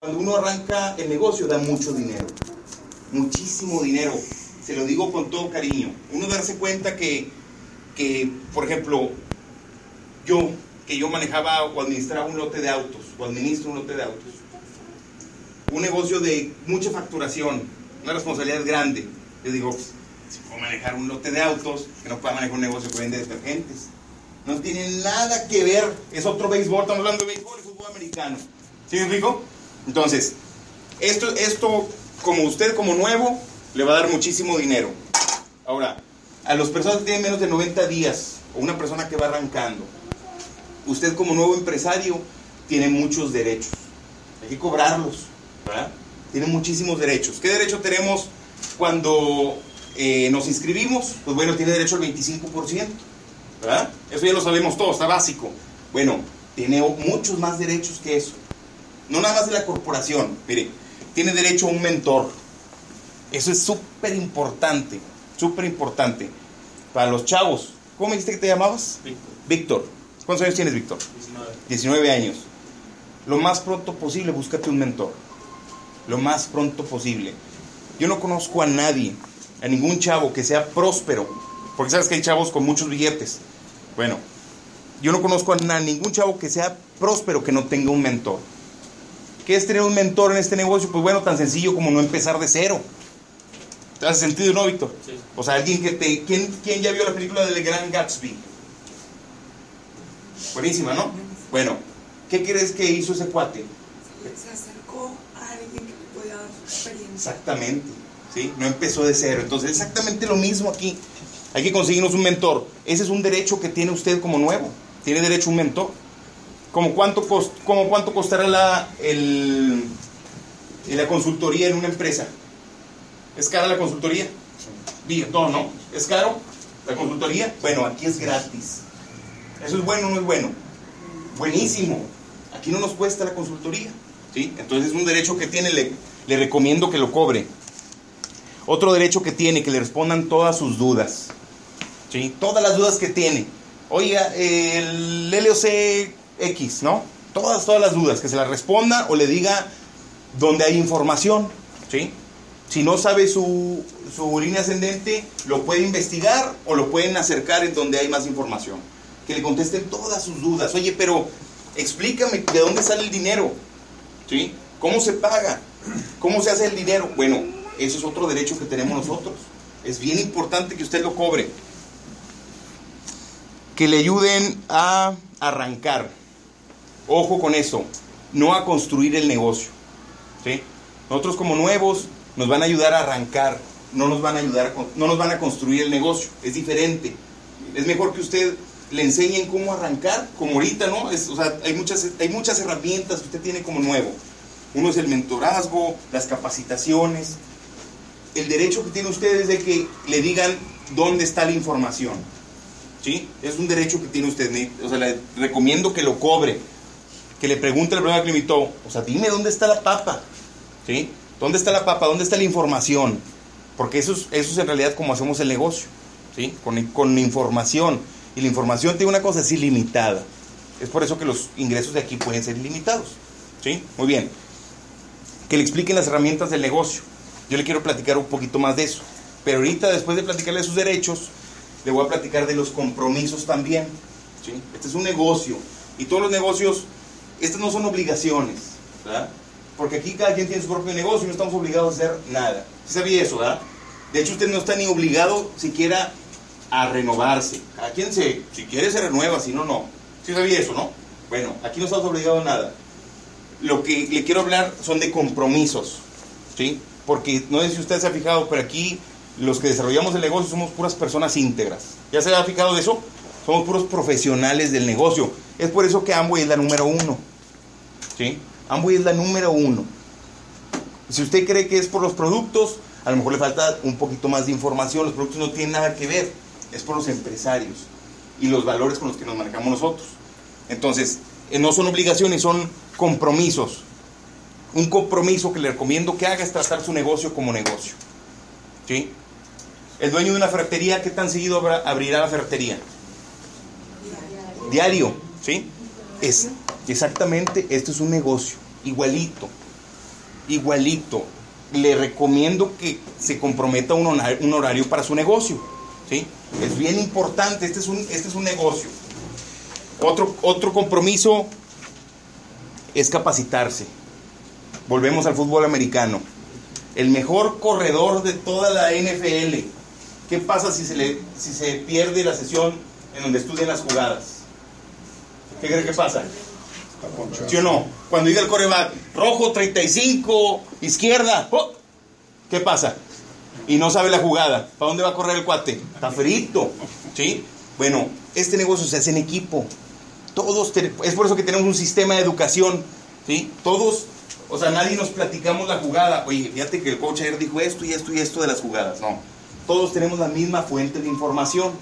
Cuando uno arranca el negocio da mucho dinero, muchísimo dinero. Se lo digo con todo cariño. Uno darse cuenta que, que, por ejemplo, yo, que yo manejaba o administraba un lote de autos, o administro un lote de autos, un negocio de mucha facturación, una responsabilidad grande. Yo digo, pues, si puedo manejar un lote de autos, que no pueda manejar un negocio que vende detergentes. No tiene nada que ver, es otro béisbol, estamos hablando de béisbol y fútbol americano. ¿Sí me explico? Entonces, esto, esto, como usted como nuevo, le va a dar muchísimo dinero. Ahora, a las personas que tienen menos de 90 días, o una persona que va arrancando, usted como nuevo empresario tiene muchos derechos. Hay que cobrarlos, ¿verdad? Tiene muchísimos derechos. ¿Qué derecho tenemos cuando eh, nos inscribimos? Pues bueno, tiene derecho al 25%, ¿verdad? Eso ya lo sabemos todos, está básico. Bueno, tiene muchos más derechos que eso. No nada más de la corporación. Mire, tiene derecho a un mentor. Eso es súper importante, súper importante. Para los chavos. ¿Cómo me dijiste que te llamabas? Víctor. Víctor. ¿Cuántos años tienes, Víctor? 19. 19 años. Lo más pronto posible, búscate un mentor. Lo más pronto posible. Yo no conozco a nadie, a ningún chavo que sea próspero. Porque sabes que hay chavos con muchos billetes. Bueno, yo no conozco a ningún chavo que sea próspero que no tenga un mentor. ¿Qué es tener un mentor en este negocio? Pues bueno, tan sencillo como no empezar de cero. ¿Te hace sentido, no, Víctor? Sí. O sea, alguien que te... ¿Quién, quién ya vio la película del Gran Gatsby? Buenísima, ¿no? Bueno, ¿qué crees que hizo ese cuate? Se acercó a alguien que le podía dar su experiencia. Exactamente, ¿sí? No empezó de cero. Entonces, exactamente lo mismo aquí. Hay que conseguirnos un mentor. Ese es un derecho que tiene usted como nuevo. Tiene derecho a un mentor. ¿Como cuánto, cost- cuánto costará la, el, la consultoría en una empresa? ¿Es cara la consultoría? Diga, No, no. ¿Es caro la consultoría? Bueno, aquí es gratis. ¿Eso es bueno o no es bueno? Buenísimo. Aquí no nos cuesta la consultoría. ¿sí? Entonces es un derecho que tiene, le, le recomiendo que lo cobre. Otro derecho que tiene, que le respondan todas sus dudas. ¿sí? Todas las dudas que tiene. Oiga, el LOC X, ¿no? Todas, todas las dudas, que se las responda o le diga donde hay información. ¿sí? Si no sabe su, su línea ascendente, lo puede investigar o lo pueden acercar en donde hay más información. Que le contesten todas sus dudas. Oye, pero explícame de dónde sale el dinero. ¿Sí? ¿Cómo se paga? ¿Cómo se hace el dinero? Bueno, eso es otro derecho que tenemos nosotros. Es bien importante que usted lo cobre. Que le ayuden a arrancar. Ojo con eso, no a construir el negocio. ¿sí? Nosotros como nuevos nos van a ayudar a arrancar, no nos van a ayudar, a no nos van a construir el negocio. Es diferente. Es mejor que usted le enseñen cómo arrancar, como ahorita, ¿no? O sea, hay muchas, hay muchas herramientas que usted tiene como nuevo. Uno es el mentorazgo, las capacitaciones. El derecho que tiene usted es de que le digan dónde está la información. ¿Sí? Es un derecho que tiene usted. O sea, le recomiendo que lo cobre. Que le pregunte al programa que le invitó. O sea, dime dónde está la papa. ¿Sí? ¿Dónde está la papa? ¿Dónde está la información? Porque eso es, eso es en realidad como hacemos el negocio. ¿Sí? Con, con información. Y la información tiene una cosa, es ilimitada. Es por eso que los ingresos de aquí pueden ser ilimitados. ¿Sí? Muy bien. Que le expliquen las herramientas del negocio. Yo le quiero platicar un poquito más de eso. Pero ahorita, después de platicarle de sus derechos, le voy a platicar de los compromisos también. ¿sí? Este es un negocio. Y todos los negocios, estas no son obligaciones. ¿verdad? Porque aquí cada quien tiene su propio negocio y no estamos obligados a hacer nada. ¿Sí sabía eso, verdad? De hecho, usted no está ni obligado siquiera a renovarse. Cada quien se, si quiere se renueva, si no, no. ¿Sí sabía eso, no? Bueno, aquí no estamos obligados a nada. Lo que le quiero hablar son de compromisos. ¿Sí? Porque no sé si usted se ha fijado, pero aquí los que desarrollamos el negocio somos puras personas íntegras. ¿Ya se ha fijado de eso? Somos puros profesionales del negocio. Es por eso que Amway es la número uno. ¿Sí? Amway es la número uno. Si usted cree que es por los productos, a lo mejor le falta un poquito más de información. Los productos no tienen nada que ver. Es por los empresarios y los valores con los que nos manejamos nosotros. Entonces, eh, no son obligaciones, son compromisos. Un compromiso que le recomiendo que haga es tratar su negocio como negocio. ¿Sí? El dueño de una ferretería, ¿qué tan seguido abrirá la ferretería? Diario, ¿sí? Es exactamente, esto es un negocio, igualito. igualito. Le recomiendo que se comprometa un un horario para su negocio. ¿sí? Es bien importante, este es un, este es un negocio. Otro, otro compromiso es capacitarse. Volvemos al fútbol americano. El mejor corredor de toda la NFL. ¿Qué pasa si se, le, si se pierde la sesión en donde estudian las jugadas? ¿Qué cree que pasa? ¿Sí o no? Cuando diga el coreback, rojo 35, izquierda, ¡oh! ¿qué pasa? Y no sabe la jugada. ¿Para dónde va a correr el cuate? Está frito. ¿Sí? Bueno, este negocio se hace en equipo. Todos, es por eso que tenemos un sistema de educación. ¿Sí? Todos, o sea, nadie nos platicamos la jugada. Oye, fíjate que el coach ayer dijo esto y esto y esto de las jugadas. No. Todos tenemos la misma fuente de información.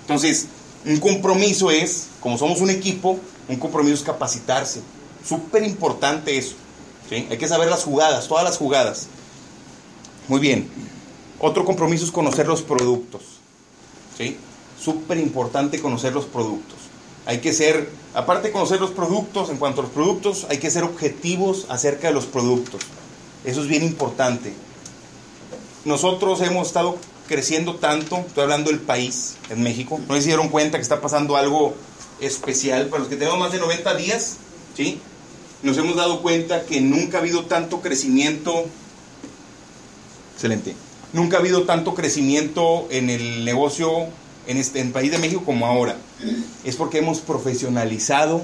Entonces, un compromiso es, como somos un equipo, un compromiso es capacitarse. Súper importante eso. Hay que saber las jugadas, todas las jugadas. Muy bien. Otro compromiso es conocer los productos. ¿sí? Súper importante conocer los productos. Hay que ser, aparte de conocer los productos, en cuanto a los productos, hay que ser objetivos acerca de los productos. Eso es bien importante. Nosotros hemos estado creciendo tanto, estoy hablando del país, en México, no se dieron cuenta que está pasando algo especial para los que tenemos más de 90 días, ¿sí? Nos hemos dado cuenta que nunca ha habido tanto crecimiento, excelente, nunca ha habido tanto crecimiento en el negocio en, este, en el país de México como ahora. Es porque hemos profesionalizado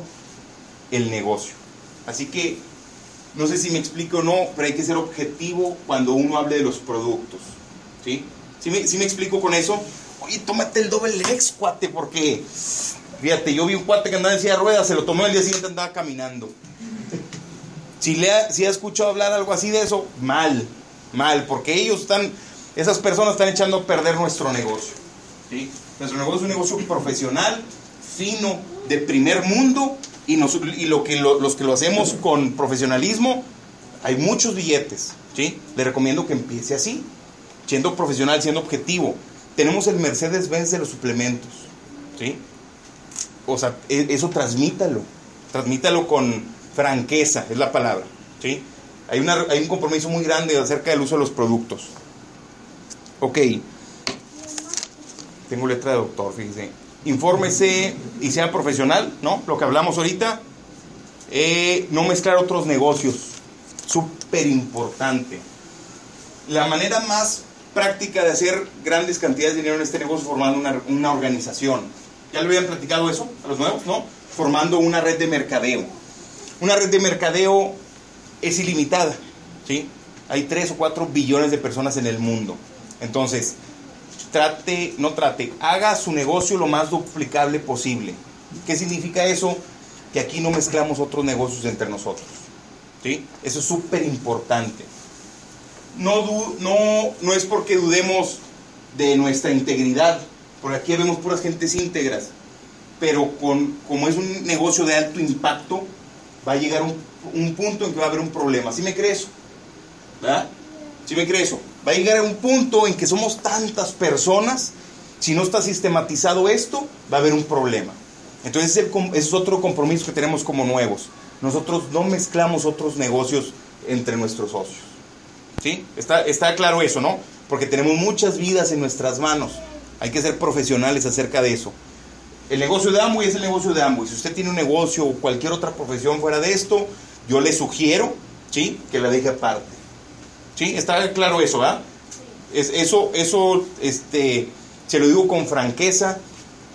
el negocio. Así que, no sé si me explico o no, pero hay que ser objetivo cuando uno hable de los productos, ¿sí? ¿Sí me, explico con eso? Oye, tómate el doble X, cuate, porque fíjate, yo vi un cuate que andaba en silla de ruedas, se lo tomó el día siguiente andaba caminando. Si, ha, escuchado hablar algo así de eso, mal, mal, porque ellos están, esas personas están echando a perder nuestro negocio. ¿sí? Nuestro negocio es un negocio profesional, fino, de primer mundo, y, y lo que los que lo hacemos con profesionalismo, hay muchos billetes. Le recomiendo que empiece así siendo profesional, siendo objetivo. Tenemos el Mercedes-Benz de los suplementos, ¿sí? O sea, e, eso transmítalo, transmítalo con franqueza, es la palabra, ¿sí? Hay, una, hay un compromiso muy grande acerca del uso de los productos. Ok, tengo letra de doctor, fíjense. Infórmese y sea profesional, ¿no? Lo que hablamos ahorita. Eh, no mezclar otros negocios, súper importante. La manera más práctica de hacer grandes cantidades de dinero en este negocio formando una, una organización. ¿Ya le habían platicado eso a los nuevos? ¿No? Formando una red de mercadeo. Una red de mercadeo es ilimitada, ¿sí? Hay 3 o 4 billones de personas en el mundo. Entonces, trate, no trate, haga su negocio lo más duplicable posible. ¿Qué significa eso? Que aquí no mezclamos otros negocios entre nosotros. ¿sí? Eso es súper importante no, no, no es porque dudemos de nuestra integridad, porque aquí vemos puras gentes íntegras, pero con, como es un negocio de alto impacto, va a llegar un, un punto en que va a haber un problema. ¿Sí me crees? ¿Verdad? ¿Sí me crees? Va a llegar a un punto en que somos tantas personas, si no está sistematizado esto, va a haber un problema. Entonces ese es otro compromiso que tenemos como nuevos. Nosotros no mezclamos otros negocios entre nuestros socios. ¿Sí? Está, está claro eso, ¿no? Porque tenemos muchas vidas en nuestras manos. Hay que ser profesionales acerca de eso. El negocio de Amway es el negocio de Amway. Si usted tiene un negocio o cualquier otra profesión fuera de esto, yo le sugiero, ¿sí? Que la deje aparte. ¿Sí? Está claro eso, ¿verdad? Es, eso, eso, este, se lo digo con franqueza,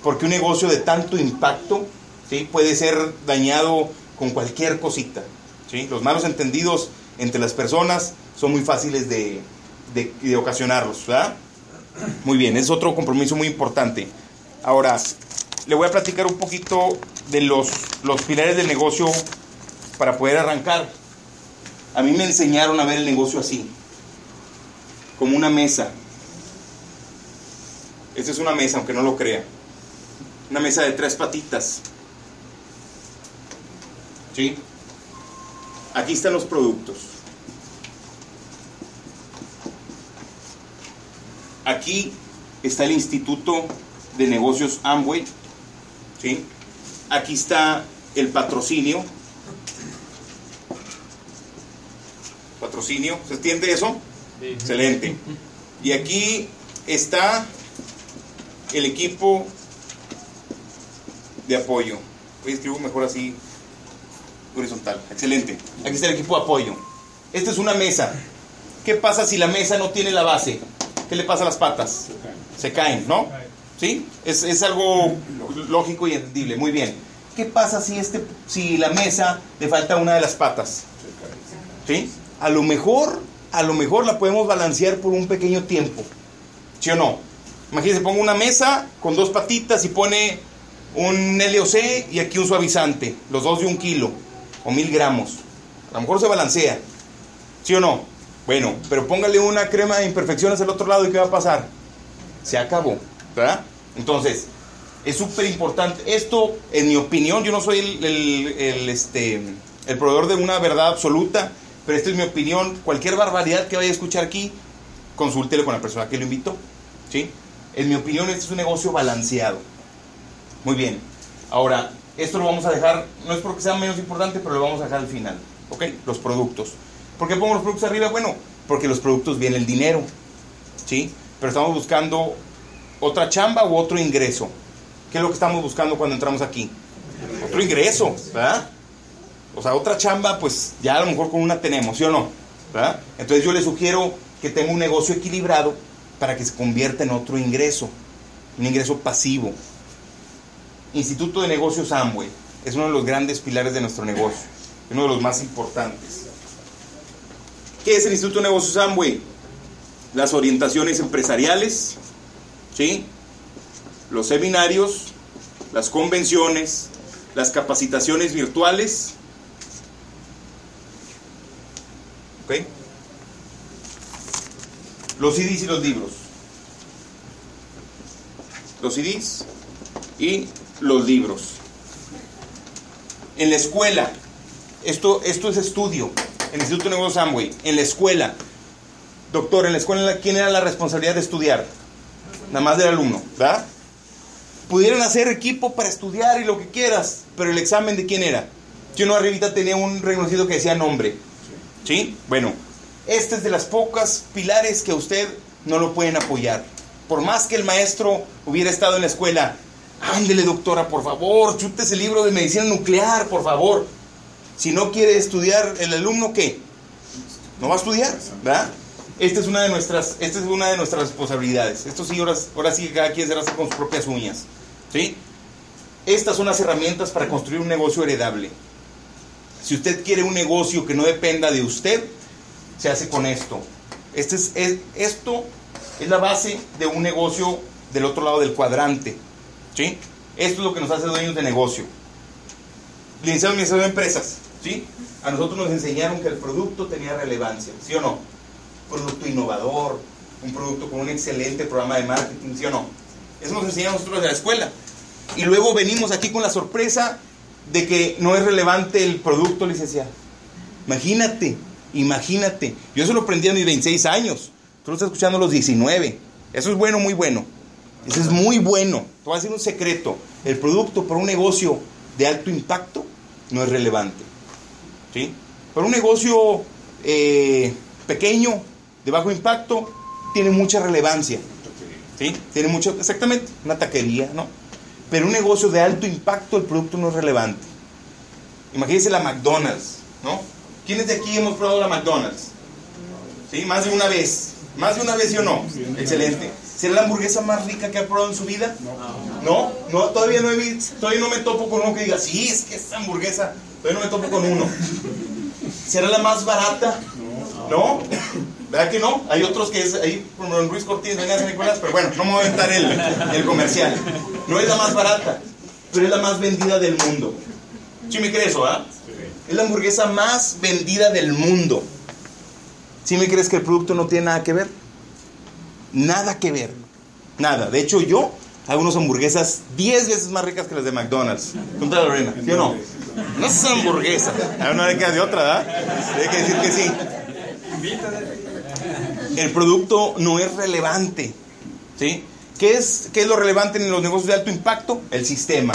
porque un negocio de tanto impacto, ¿sí? Puede ser dañado con cualquier cosita, ¿sí? Los malos entendidos entre las personas son muy fáciles de, de, ocasionarlos, ¿verdad? Muy bien, es otro compromiso muy importante. Ahora, le voy a platicar un poquito de los, los pilares del negocio para poder arrancar. A mí me enseñaron a ver el negocio así, como una mesa. Esta es una mesa, aunque no lo crea. Una mesa de tres patitas. ¿Sí? Aquí están los productos. Aquí está el Instituto de Negocios Amway. ¿sí? Aquí está el patrocinio. patrocinio. ¿Se entiende eso? Excelente. Y aquí está el equipo de apoyo. Voy a escribir mejor así, horizontal. Excelente. Aquí está el equipo de apoyo. Esta es una mesa. ¿Qué pasa si la mesa no tiene la base? ¿Qué le pasa a las patas? Se caen, ¿no? ¿Sí? Es, es algo lógico y entendible. Muy bien. ¿Qué pasa si, este, si la mesa le falta una de las patas? ¿Sí? A lo mejor, a lo mejor la podemos balancear por un pequeño tiempo. ¿Sí o no? Imagínense, pongo una mesa con dos patitas y pone un LOC y aquí un suavizante, los dos de un kilo o mil gramos. A lo mejor se balancea. ¿Sí o no? Bueno, pero póngale una crema de imperfecciones al otro lado y ¿qué va a pasar? Se acabó, ¿verdad? Entonces, es súper importante. Esto, en mi opinión, yo no soy el, este, el proveedor de una verdad absoluta, pero esta es mi opinión. Cualquier barbaridad que vaya a escuchar aquí, consúltelo con la persona que lo invitó. ¿sí? En mi opinión, este es un negocio balanceado. Muy bien. Ahora, esto lo vamos a dejar, no es porque sea menos importante, pero lo vamos a dejar al final. ¿Ok? Los productos. ¿Por qué pongo los productos arriba? Bueno, porque los productos viene el dinero. ¿Sí? Pero estamos buscando otra chamba u otro ingreso. ¿Qué es lo que estamos buscando cuando entramos aquí? Otro ingreso, ¿verdad? O sea, otra chamba, pues ya a lo mejor con una tenemos, ¿sí o no? ¿verdad? Entonces yo le sugiero que tenga un negocio equilibrado para que se convierta en otro ingreso, un ingreso pasivo. Instituto de Negocios Amway es uno de los grandes pilares de nuestro negocio, uno de los más importantes. ¿Qué es el Instituto de Negocios Amway? Las orientaciones empresariales, ¿sí? los seminarios, las convenciones, las capacitaciones virtuales. ¿Ok? Los CDs y los libros. Los CDs y los libros. En la escuela, esto, esto es estudio, el Instituto de Negocios Amway, en la escuela. Doctor, en la escuela, ¿quién era la responsabilidad de estudiar? Nada más del alumno, ¿verdad? Pudieran hacer equipo para estudiar y lo que quieras, pero el examen de quién era? Yo no arribita tenía un reconocido que decía nombre. ¿Sí? Bueno, este es de las pocas pilares que a usted no lo pueden apoyar. Por más que el maestro hubiera estado en la escuela, ándele doctora, por favor, chute ese libro de medicina nuclear, por favor. Si no quiere estudiar el alumno, ¿qué? No va a estudiar, ¿verdad? Esta es una de nuestras, esta es una de nuestras responsabilidades. Esto sí, ahora, ahora sí cada quien se hace con sus propias uñas. ¿Sí? Estas son las herramientas para construir un negocio heredable. Si usted quiere un negocio que no dependa de usted, se hace con esto. Este es, es- esto es la base de un negocio del otro lado del cuadrante. ¿Sí? Esto es lo que nos hace dueños de negocio. Licenciado en de Empresas. ¿Sí? A nosotros nos enseñaron que el producto tenía relevancia. ¿Sí o no? producto innovador, un producto con un excelente programa de marketing, ¿sí o no? Eso nos enseñan nosotros de la escuela. Y luego venimos aquí con la sorpresa de que no es relevante el producto, licenciado. Imagínate, imagínate. Yo eso lo aprendí a mis 26 años. Tú lo estás escuchando a los 19. Eso es bueno, muy bueno. Eso es muy bueno. Te voy a decir un secreto. El producto para un negocio de alto impacto no es relevante. ¿Sí? Para un negocio eh, pequeño, de bajo impacto, tiene mucha relevancia. ¿Sí? Tiene mucho, exactamente, una taquería, ¿no? Pero un negocio de alto impacto, el producto no es relevante. Imagínense la McDonald's, ¿no? ¿Quiénes de aquí hemos probado la McDonald's? ¿Sí? Más de una vez. Más de una vez, ¿sí o no? Excelente. ¿Será la hamburguesa más rica que ha probado en su vida? No. ¿No? Todavía no, he visto, todavía no me topo con uno que diga, sí, es que esta hamburguesa, todavía no me topo con uno. ¿Será la más barata? No. ¿Verdad que no? Hay otros que es ahí, como Luis Cortines, venga San Nicolás, pero bueno, no me voy a aventar el, el comercial. No es la más barata, pero es la más vendida del mundo. ¿Sí me crees eso, ah? Es la hamburguesa más vendida del mundo. ¿Sí me crees que el producto no tiene nada que ver? Nada que ver. Nada. De hecho, yo hago unas hamburguesas 10 veces más ricas que las de McDonald's. Cuéntale, Lorena. ¿Sí o no? No es hamburguesa. Hay que de otra, ¿verdad? Hay que decir que sí. El producto no es relevante. ¿Sí? ¿Qué es, ¿Qué es lo relevante en los negocios de alto impacto? El sistema.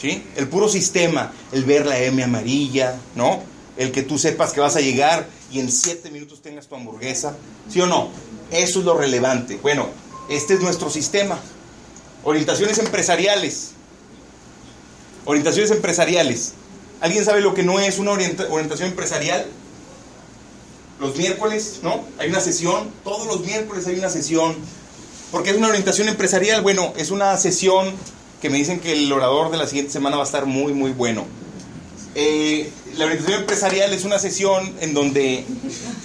¿Sí? El puro sistema. El ver la M amarilla, ¿no? El que tú sepas que vas a llegar y en 7 minutos tengas tu hamburguesa. ¿Sí o no? Eso es lo relevante. Bueno, este es nuestro sistema. Orientaciones empresariales. Orientaciones empresariales. ¿Alguien sabe lo que no es una orientación empresarial? Los miércoles, ¿no? Hay una sesión, todos los miércoles hay una sesión. ¿Por qué es una orientación empresarial? Bueno, es una sesión que me dicen que el orador de la siguiente semana va a estar muy, muy bueno. Eh, la orientación empresarial es una sesión en donde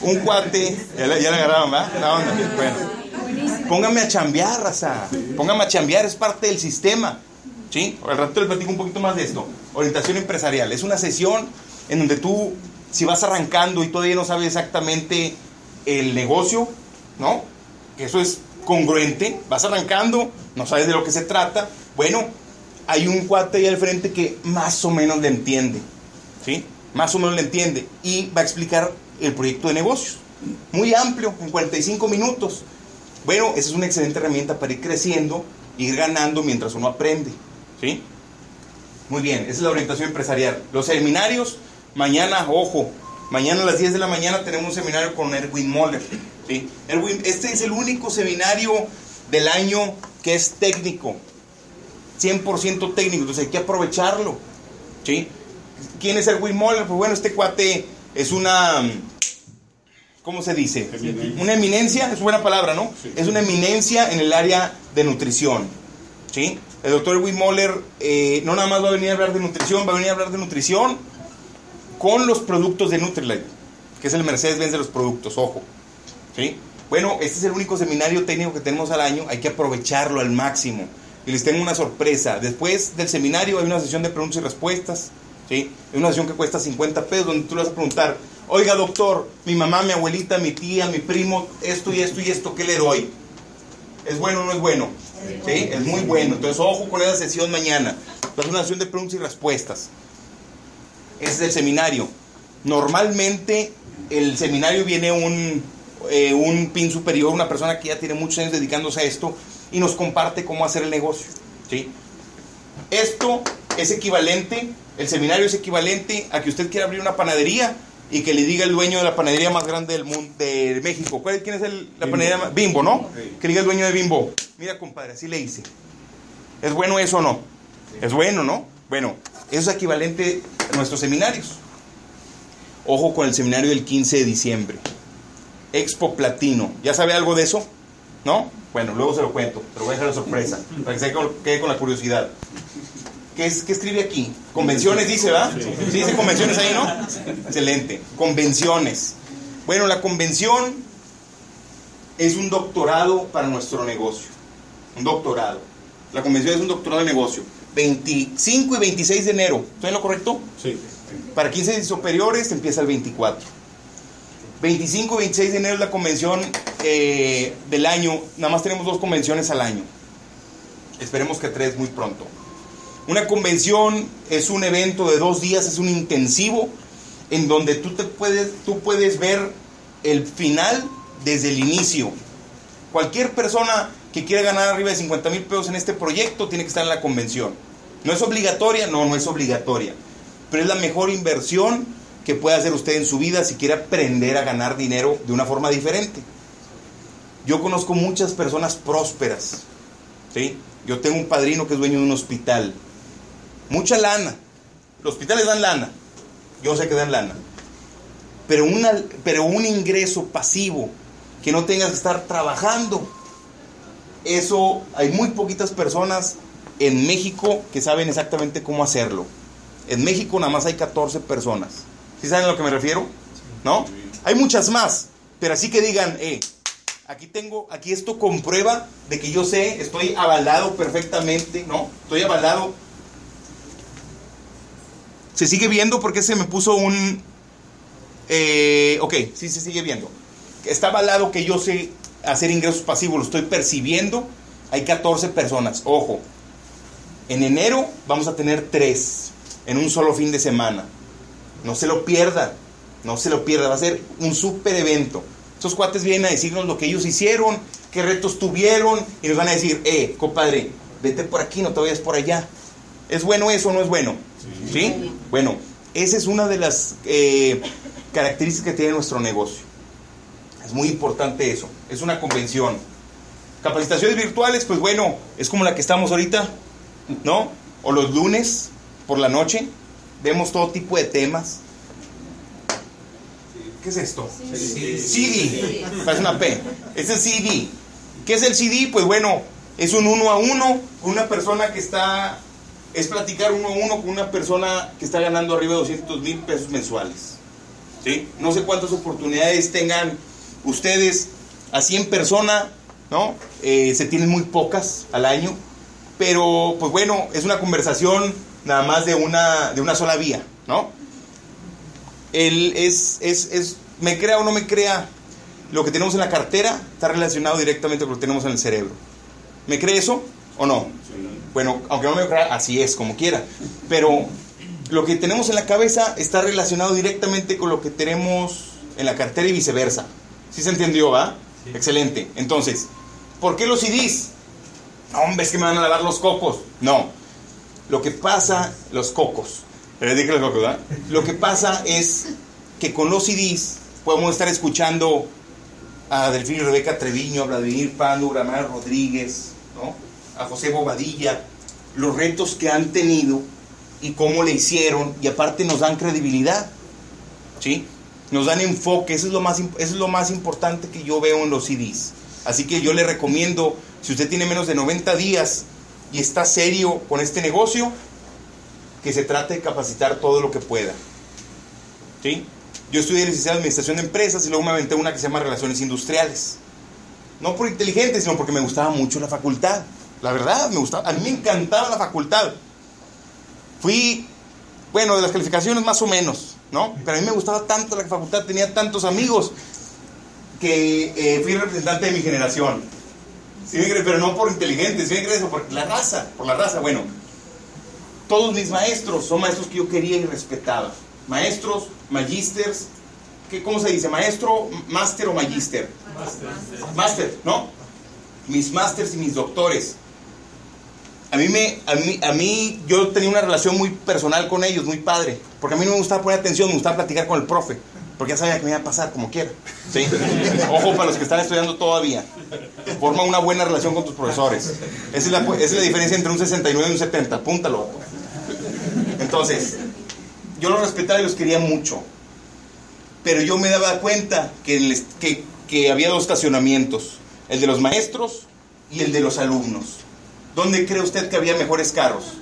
un cuate, ya le, agarraron, ¿verdad? Bueno, póngame a chambear, raza. Póngame a chambear, es parte del sistema. ¿Sí? Al rato les platico un poquito más de esto. Orientación empresarial. Es una sesión en donde tú, si vas arrancando y todavía no sabes exactamente el negocio, ¿no? Eso es congruente. Vas arrancando, no sabes de lo que se trata. Bueno, hay un cuate ahí al frente que más o menos le entiende. ¿Sí? Más o menos le entiende. Y va a explicar el proyecto de negocios. Muy amplio, en 45 minutos. Bueno, esa es una excelente herramienta para ir creciendo, ir ganando mientras uno aprende. ¿Sí? Muy bien, esa es la orientación empresarial. Los seminarios, mañana, ojo, mañana a las 10 de la mañana tenemos un seminario con Erwin Moller. Erwin, este es el único seminario del año que es técnico, 100% técnico, entonces hay que aprovecharlo. ¿sí? ¿Quién es Erwin Moller? Pues bueno, este cuate es una, ¿cómo se dice? Una eminencia, es buena palabra, ¿no? Es una eminencia en el área de nutrición. ¿sí? El doctor Wim Moller eh, no nada más va a venir a hablar de nutrición, va a venir a hablar de nutrición con los productos de Nutrilite, que es el Mercedes-Benz de los productos, ojo. ¿sí? Bueno, este es el único seminario técnico que tenemos al año, hay que aprovecharlo al máximo. Y les tengo una sorpresa, después del seminario hay una sesión de preguntas y respuestas, ¿sí? Es una sesión que cuesta 50 pesos, donde tú le vas a preguntar, oiga doctor, mi mamá, mi abuelita, mi tía, mi primo, esto y esto y esto, ¿qué le doy? ¿Es bueno o no es bueno? ¿Sí? Es muy bueno. Entonces, ojo con esa sesión mañana. Es una sesión de preguntas y respuestas. Ese es el seminario. Normalmente, el seminario viene un, eh, un pin superior, una persona que ya tiene muchos años dedicándose a esto y nos comparte cómo hacer el negocio. ¿sí? Esto es equivalente, el seminario es equivalente a que usted quiera abrir una panadería y que le diga el dueño de la panadería más grande del mundo de México. ¿Cuál, ¿Quién es el, la panadería más? Bimbo, ¿no? Que le diga el dueño de Bimbo. Mira, compadre, así le hice. ¿Es bueno eso o no? Es bueno, ¿no? Bueno, eso es equivalente a nuestros seminarios. Ojo con el seminario del 15 de diciembre. Expo Platino. ¿Ya sabe algo de eso? ¿No? Bueno, luego se lo cuento, pero voy a dejar la sorpresa, para que se quede con la curiosidad. ¿Qué, escribe aquí? Convenciones dice, ¿verdad? Sí. dice convenciones ahí, ¿no? Excelente. Convenciones. Bueno, la convención es un doctorado para nuestro negocio. Un doctorado. La convención es un doctorado de negocio. 25 y 26 de enero. ¿Estoy en lo correcto? Sí. Para 15 superiores empieza el 24. 25 y 26 de enero es la convención eh, del año. Nada más tenemos dos convenciones al año. Esperemos que tres muy pronto. Una convención es un evento de dos días, es un intensivo en donde tú, te puedes, tú puedes ver el final desde el inicio. Cualquier persona que quiera ganar arriba de 50 mil pesos en este proyecto tiene que estar en la convención. ¿No es obligatoria? No, no es obligatoria. Pero es la mejor inversión que puede hacer usted en su vida si quiere aprender a ganar dinero de una forma diferente. Yo conozco muchas personas prósperas. ¿sí? Yo tengo un padrino que es dueño de un hospital mucha lana. Los hospitales dan lana. Yo sé que dan lana. Pero, una, pero un ingreso pasivo, que no tengas que estar trabajando. Eso hay muy poquitas personas en México que saben exactamente cómo hacerlo. En México nada más hay 14 personas. ¿Sí saben a lo que me refiero? ¿No? Hay muchas más, pero así que digan, eh, aquí tengo, aquí esto comprueba de que yo sé, estoy avalado perfectamente, ¿no? Estoy avalado se sigue viendo porque se me puso un... Eh, ok, sí se sigue viendo. Está avalado que yo sé hacer ingresos pasivos, lo estoy percibiendo. Hay 14 personas, ojo. En enero vamos a tener 3 en un solo fin de semana. No se lo pierda, no se lo pierda, va a ser un super evento. Esos cuates vienen a decirnos lo que ellos hicieron, qué retos tuvieron y nos van a decir, eh, compadre, vete por aquí, no te vayas por allá. ¿Es bueno eso o no es bueno? ¿Sí? Bueno, esa es una de las eh, características que tiene nuestro negocio. Es muy importante eso. Es una convención. Capacitaciones virtuales, pues bueno, es como la que estamos ahorita, ¿no? O los lunes por la noche. Vemos todo tipo de temas. ¿Qué es esto? CD. Parece una P. Es el CD. ¿Qué es el CD? Pues bueno, es un uno a uno con una persona que está. Es platicar uno a uno con una persona que está ganando arriba de 200 mil pesos mensuales. ¿Sí? No sé cuántas oportunidades tengan ustedes así en persona, ¿no? Eh, se tienen muy pocas al año. Pero, pues bueno, es una conversación nada más de una, de una sola vía, ¿no? Él es, es, es, me crea o no me crea, lo que tenemos en la cartera está relacionado directamente con lo que tenemos en el cerebro. ¿Me cree eso o no? Bueno, aunque no me crea, así es, como quiera. Pero lo que tenemos en la cabeza está relacionado directamente con lo que tenemos en la cartera y viceversa. ¿Sí se entendió, va? Excelente. Entonces, ¿por qué los CDs? No, hombre, es que me van a lavar los cocos. No. Lo que pasa, los cocos. Les dije los cocos, ¿verdad? Lo que pasa es que con los CDs podemos estar escuchando a Delfín y Rebeca Treviño, a Vladimir Pando, Gramar Rodríguez, ¿no? A José Bobadilla, los retos que han tenido y cómo le hicieron, y aparte nos dan credibilidad, ¿sí? Nos dan enfoque, eso es lo más, es lo más importante que yo veo en los CDs. Así que yo le recomiendo, si usted tiene menos de 90 días y está serio con este negocio, que se trate de capacitar todo lo que pueda. ¿Sí? Yo estudié licenciado en Administración de Empresas y luego me aventé una que se llama Relaciones Industriales. No por inteligente, sino porque me gustaba mucho la facultad. La verdad, me gustaba. A mí me encantaba la facultad. Fui, bueno, de las calificaciones más o menos, ¿no? Pero a mí me gustaba tanto la facultad, tenía tantos amigos que eh, fui representante de mi generación. Sí, pero no por inteligente, sí, eso, por la raza, por la raza. Bueno, todos mis maestros son maestros que yo quería y respetaba. Maestros, magisters, ¿qué, ¿cómo se dice? ¿Maestro, máster o magister? Máster, ¿no? Mis másters y mis doctores. A mí, me, a, mí, a mí, yo tenía una relación muy personal con ellos, muy padre. Porque a mí no me gustaba poner atención, me gustaba platicar con el profe. Porque ya sabía que me iba a pasar como quiera. ¿sí? Ojo para los que están estudiando todavía. Forma una buena relación con tus profesores. Esa es la, esa es la diferencia entre un 69 y un 70. Apúntalo. Entonces, yo los respetaba y los quería mucho. Pero yo me daba cuenta que, el- que, que había dos estacionamientos. El de los maestros y el de los alumnos. ¿Dónde cree usted que había mejores carros?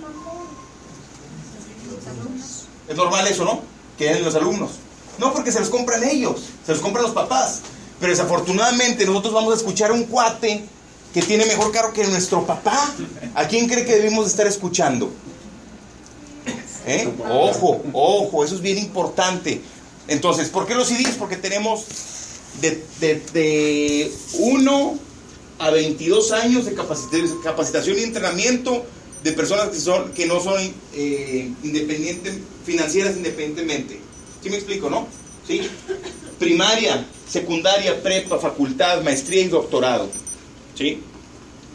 Es normal eso, ¿no? Que eran los alumnos. No porque se los compran ellos, se los compran los papás. Pero desafortunadamente nosotros vamos a escuchar a un cuate que tiene mejor carro que nuestro papá. ¿A quién cree que debimos estar escuchando? ¿Eh? Ojo, ojo, eso es bien importante. Entonces, ¿por qué los CDs? Porque tenemos de, de, 1 a 22 años de capacita- capacitación y entrenamiento de personas que, son, que no son eh, independientes, financieras independientemente. ¿Sí me explico, no? ¿Sí? Primaria, secundaria, prepa, facultad, maestría y doctorado. ¿Sí?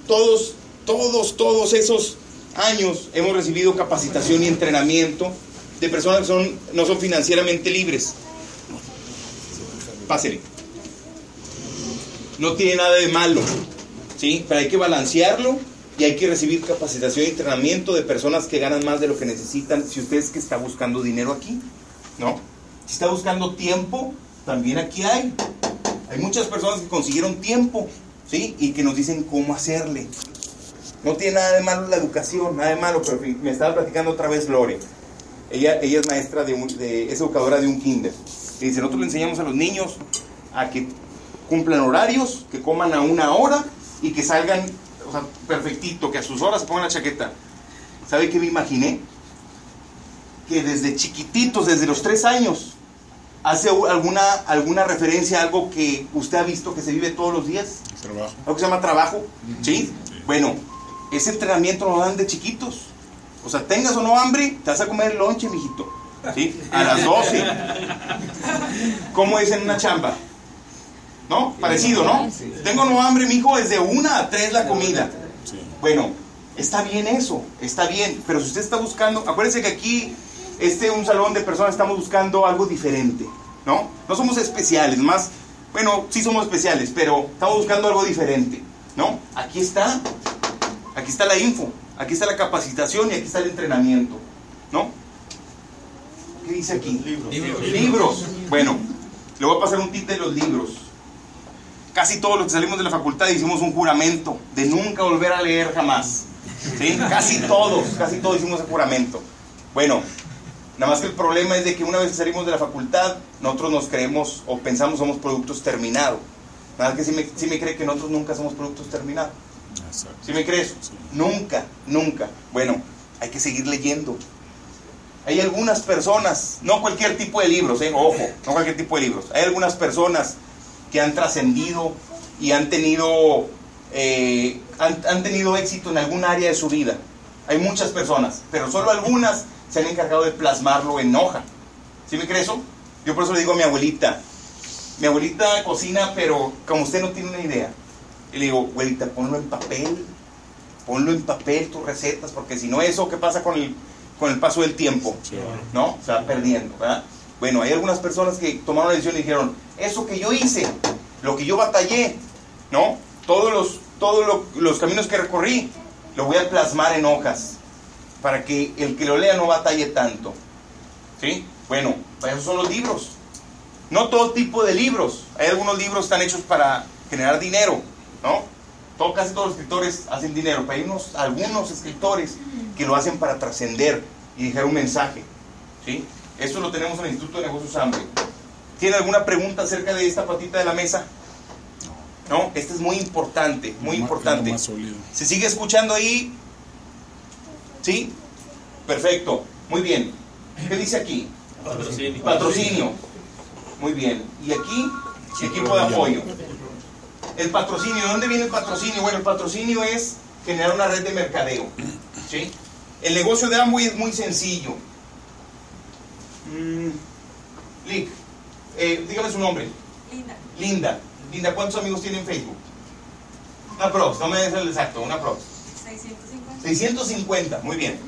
Todos, todos, todos esos años hemos recibido capacitación y entrenamiento de personas que son, no son financieramente libres. Pásele. No tiene nada de malo, ¿sí? Pero hay que balancearlo y hay que recibir capacitación y entrenamiento de personas que ganan más de lo que necesitan. Si usted es que está buscando dinero aquí, ¿no? Si está buscando tiempo, también aquí hay. Hay muchas personas que consiguieron tiempo, ¿sí? Y que nos dicen cómo hacerle. No tiene nada de malo la educación, nada de malo, pero me estaba platicando otra vez Lore. Ella, ella es maestra de, un, de es educadora de un kinder. Y dice, nosotros le enseñamos a los niños a que cumplan horarios, que coman a una hora y que salgan, o sea, perfectito, que a sus horas se pongan la chaqueta. ¿Sabe qué me imaginé? Que desde chiquititos, desde los tres años, hace alguna, alguna referencia a algo que usted ha visto que se vive todos los días. Trabajo. Algo que se llama trabajo. ¿Sí? Bueno, ese entrenamiento lo dan de chiquitos. O sea, tengas o no hambre, te vas a comer el lonche, mijito. ¿Sí? A las 12. ¿Cómo es en una chamba? ¿No? Parecido, ¿no? Tengo no hambre, mijo, desde una a tres la comida. Sí. Bueno, está bien eso, está bien, pero si usted está buscando, acuérdense que aquí, este un salón de personas estamos buscando algo diferente, ¿no? No somos especiales, más, bueno, sí somos especiales, pero estamos buscando algo diferente, ¿no? Aquí está, aquí está la info, aquí está la capacitación y aquí está el entrenamiento, ¿no? ¿Qué dice aquí? Libros. Libros. Bueno, le voy a pasar un tip de los libros. Casi todos los que salimos de la facultad hicimos un juramento de nunca volver a leer jamás. ¿Sí? Casi todos, casi todos hicimos ese juramento. Bueno, nada más que el problema es de que una vez que salimos de la facultad, nosotros nos creemos o pensamos somos productos terminados. Nada más que si me, sí me cree que nosotros nunca somos productos terminados. ¿Sí me crees? Nunca, nunca. Bueno, hay que seguir leyendo. Hay algunas personas, no cualquier tipo de libros, eh, ojo, no cualquier tipo de libros. Hay algunas personas que han trascendido y han tenido, eh, han, han tenido éxito en algún área de su vida. Hay muchas personas, pero solo algunas se han encargado de plasmarlo en hoja. ¿Sí me crees eso? Yo por eso le digo a mi abuelita, mi abuelita cocina, pero como usted no tiene una idea. Y le digo, abuelita, ponlo en papel, ponlo en papel tus recetas, porque si no eso, ¿qué pasa con el, con el paso del tiempo? Sí. ¿No? Se va perdiendo, ¿verdad? Bueno, hay algunas personas que tomaron la decisión y dijeron, eso que yo hice, lo que yo batallé, ¿no? Todos los, todos lo- los caminos que recorrí, lo voy a plasmar en hojas, para que el que lo lea no batalle tanto. ¿Sí? Bueno, para eso son los libros. No todo tipo de libros. Hay algunos libros que están hechos para generar dinero, ¿no? Todo, casi todos los escritores hacen dinero, pero hay unos, algunos escritores que lo hacen para trascender y dejar un mensaje, ¿sí? Esto lo tenemos en el Instituto de Negocios Hambre. ¿Tiene alguna pregunta acerca de esta patita de la mesa? No, este es muy importante, muy más- importante. más sólido. ¿Se sigue escuchando ahí? ¿Sí? Perfecto. Muy bien. ¿Qué dice aquí? Patrocinio. Patrocinio. Muy bien. ¿Y aquí? Equipo de apoyo. El patrocinio. ¿De dónde viene el patrocinio? Bueno, el patrocinio es generar una red de mercadeo. ¿Sí? El negocio de Amway es muy sencillo. Mm, Lick, eh, dígame su nombre. Linda. Linda. Linda, ¿cuántos amigos tiene en Facebook? Una prox, no me des el exacto, una prox. 650. 650, muy bien.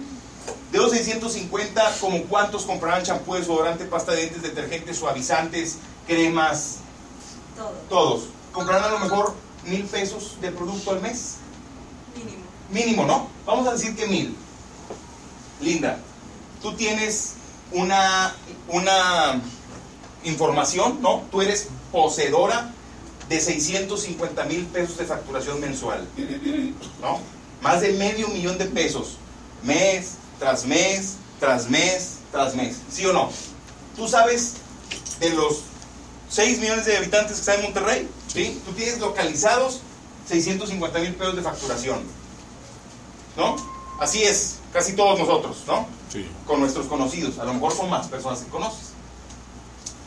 De los 650, ¿como cuántos comprarán champú, desodorante, pasta de dientes, detergentes, suavizantes, cremas, Todo. todos? ¿Comprarán a lo mejor mil pesos de producto al mes? Mínimo. Mínimo, ¿no? Vamos a decir que mil. Linda, tú tienes una, una información, ¿no? Tú eres poseedora de 650 mil pesos de facturación mensual, ¿no? Más de medio millón de pesos, mes tras mes, tras mes, tras mes, ¿sí o no? Tú sabes de los 6 millones de habitantes que están en Monterrey, ¿sí? Tú tienes localizados 650 mil pesos de facturación, ¿no? Así es, casi todos nosotros, ¿no? Sí. Con nuestros conocidos, a lo mejor son más personas que conoces.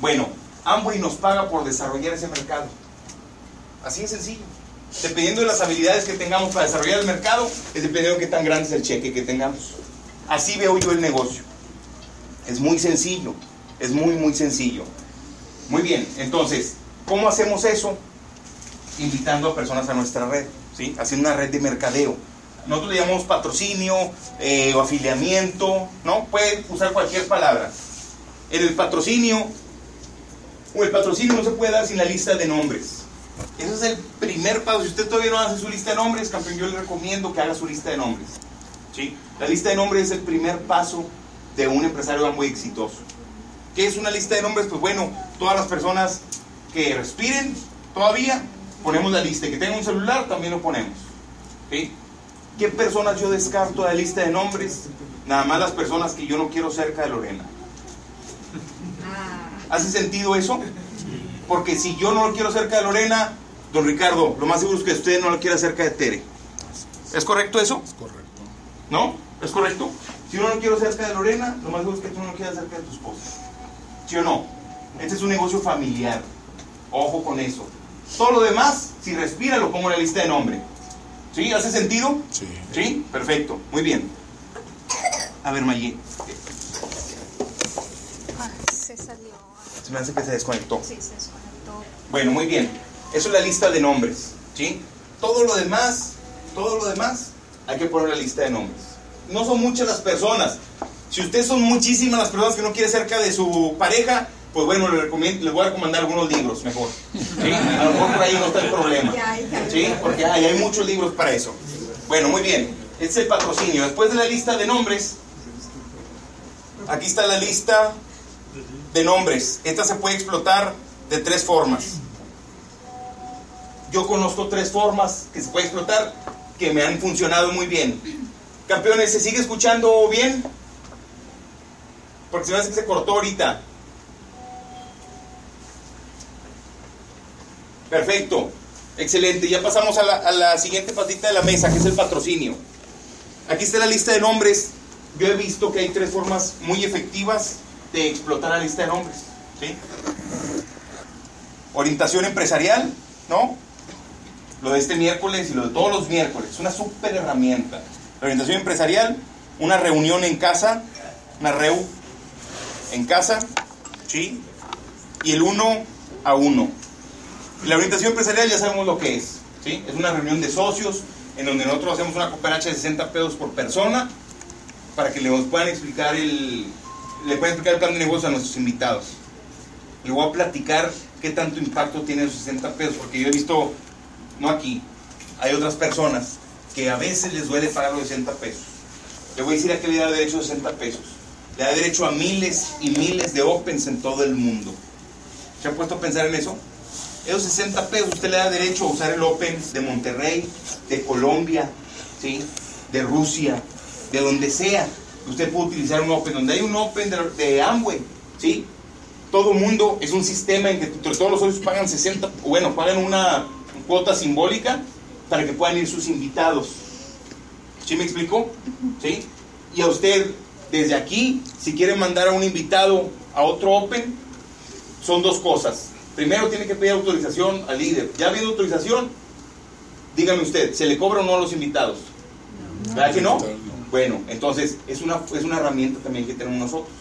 Bueno, Amway nos paga por desarrollar ese mercado. Así de sencillo. Dependiendo de las habilidades que tengamos para desarrollar el mercado, es dependiendo de qué tan grande es el cheque que tengamos. Así veo yo el negocio. Es muy sencillo, es muy, muy sencillo. Muy bien, entonces, ¿cómo hacemos eso? Invitando a personas a nuestra red, ¿sí? Haciendo una red de mercadeo. Nosotros le llamamos patrocinio eh, o afiliamiento, ¿no? Puede usar cualquier palabra. En el patrocinio, o el patrocinio no se puede dar sin la lista de nombres. Ese es el primer paso. Si usted todavía no hace su lista de nombres, campeón, yo le recomiendo que haga su lista de nombres. ¿sí? La lista de nombres es el primer paso de un empresario muy exitoso. ¿Qué es una lista de nombres? Pues bueno, todas las personas que respiren todavía, ponemos la lista. Que tengan un celular, también lo ponemos. ¿sí? ¿Qué personas yo descarto de la lista de nombres? Nada más las personas que yo no quiero cerca de Lorena. ¿Hace sentido eso? Porque si yo no lo quiero cerca de Lorena, don Ricardo, lo más seguro es que usted no lo quiera cerca de Tere. ¿Es correcto eso? Es correcto. ¿No? ¿Es correcto? Si uno no quiero cerca de Lorena, lo más seguro es que tú no lo quieras cerca de tu esposa. ¿Sí o no? Este es un negocio familiar. Ojo con eso. Todo lo demás, si respira, lo pongo en la lista de nombre. ¿Sí? ¿Hace sentido? Sí. ¿Sí? Perfecto. Muy bien. A ver, Mayé. Ah, se salió. Se me hace que se desconectó. Sí, se desconectó. Bueno, muy bien. Eso es la lista de nombres, ¿sí? Todo lo demás, todo lo demás, hay que poner la lista de nombres. No son muchas las personas. Si ustedes son muchísimas las personas que no quiere cerca de su pareja, pues bueno, les, recomiendo- les voy a recomendar algunos libros mejor. ¿sí? A lo mejor por ahí no está el problema. ¿sí? Porque hay, hay muchos libros para eso. Bueno, muy bien. Este es el patrocinio. Después de la lista de nombres, aquí está la lista de nombres. Esta se puede explotar de tres formas. Yo conozco tres formas que se puede explotar que me han funcionado muy bien. Campeones, ¿se sigue escuchando bien? Porque se me hace que se cortó ahorita. Perfecto, excelente. Ya pasamos a la, siguiente patita de la mesa, que es el patrocinio. Aquí está la lista de nombres. Yo he visto que hay tres formas muy efectivas de explotar la lista de nombres. ¿sí? Orientación empresarial, ¿no? Lo de este miércoles y lo de todos los miércoles. Es una súper herramienta. La orientación empresarial, una reunión en casa, una reu en casa, ¿sí? Y el uno a uno. La orientación empresarial ya sabemos lo que es, ¿sí? Es una reunión de socios en donde nosotros hacemos una cooperacha de 60 pesos por persona para que le puedan explicar el, le puedan explicar el plan de negocio a nuestros invitados. Le voy a platicar qué tanto impacto tiene esos 60 pesos, porque yo he visto, no aquí, hay otras personas que a veces les duele pagar los 60 pesos. Le voy a decir a qué le da derecho a 60 pesos. Le da derecho a miles y miles de opens en todo el mundo. ¿Se han puesto a pensar en eso? Esos 60 pesos usted le da derecho a usar el Open de Monterrey, de Colombia, ¿sí? de Rusia, de donde sea. Usted puede utilizar un Open. Donde hay un Open de, de Amway, ¿sí? todo mundo es un sistema en que todos los socios pagan 60, bueno, pagan una cuota simbólica para que puedan ir sus invitados. ¿Sí me explico? ¿Sí? Y a usted, desde aquí, si quiere mandar a un invitado a otro Open, son dos cosas. Primero tiene que pedir autorización al líder. ¿Ya ha habido autorización? Dígame usted, ¿se le cobra o no a los invitados? ¿Verdad que no? Bueno, entonces es una, es una herramienta también que tenemos nosotros.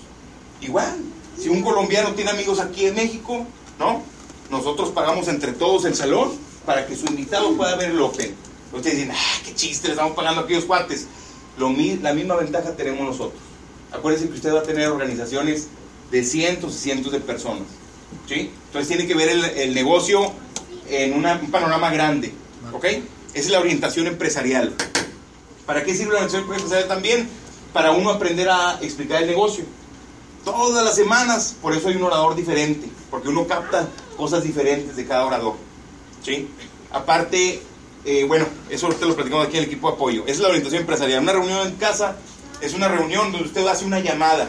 Igual, si un colombiano tiene amigos aquí en México, ¿no? Nosotros pagamos entre todos el salón para que su invitado pueda ver el Open. Ustedes dicen, ah, qué chiste, le estamos pagando a aquellos cuates. Lo, mi- la misma ventaja tenemos nosotros. Acuérdense que usted va a tener organizaciones de cientos y cientos de personas. ¿Sí? Entonces tiene que ver el, el negocio en una- un panorama grande. ¿Ok? Esa es la orientación empresarial. ¿Para qué sirve la orientación empresarial también? Para uno aprender a explicar el negocio. Todas las semanas, por eso hay un orador diferente, porque uno capta cosas diferentes de cada orador. ¿sí? Aparte, eh, bueno, eso te lo platicamos aquí en el equipo de apoyo. Esa es la orientación empresarial. Una reunión en casa es una reunión donde usted hace una llamada.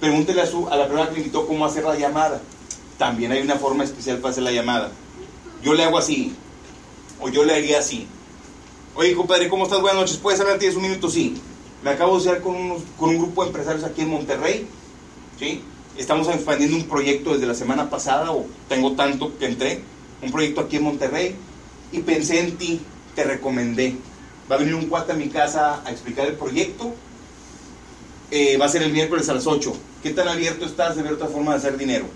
Pregúntele a, su, a la persona que le invitó cómo hacer la llamada. También hay una forma especial para hacer la llamada. Yo le hago así, o yo le haría así. Oye, compadre, ¿cómo estás? Buenas noches. ¿Puedes hablar? ¿Tienes un minuto? Sí. Me acabo de asociar con un grupo de empresarios aquí en Monterrey. ¿sí? Estamos expandiendo un proyecto desde la semana pasada, o tengo tanto que entré, un proyecto aquí en Monterrey, y pensé en ti, te recomendé. Va a venir un cuate a mi casa a explicar el proyecto. Eh, va a ser el miércoles a las 8. ¿Qué tan abierto estás de ver otra forma de hacer dinero?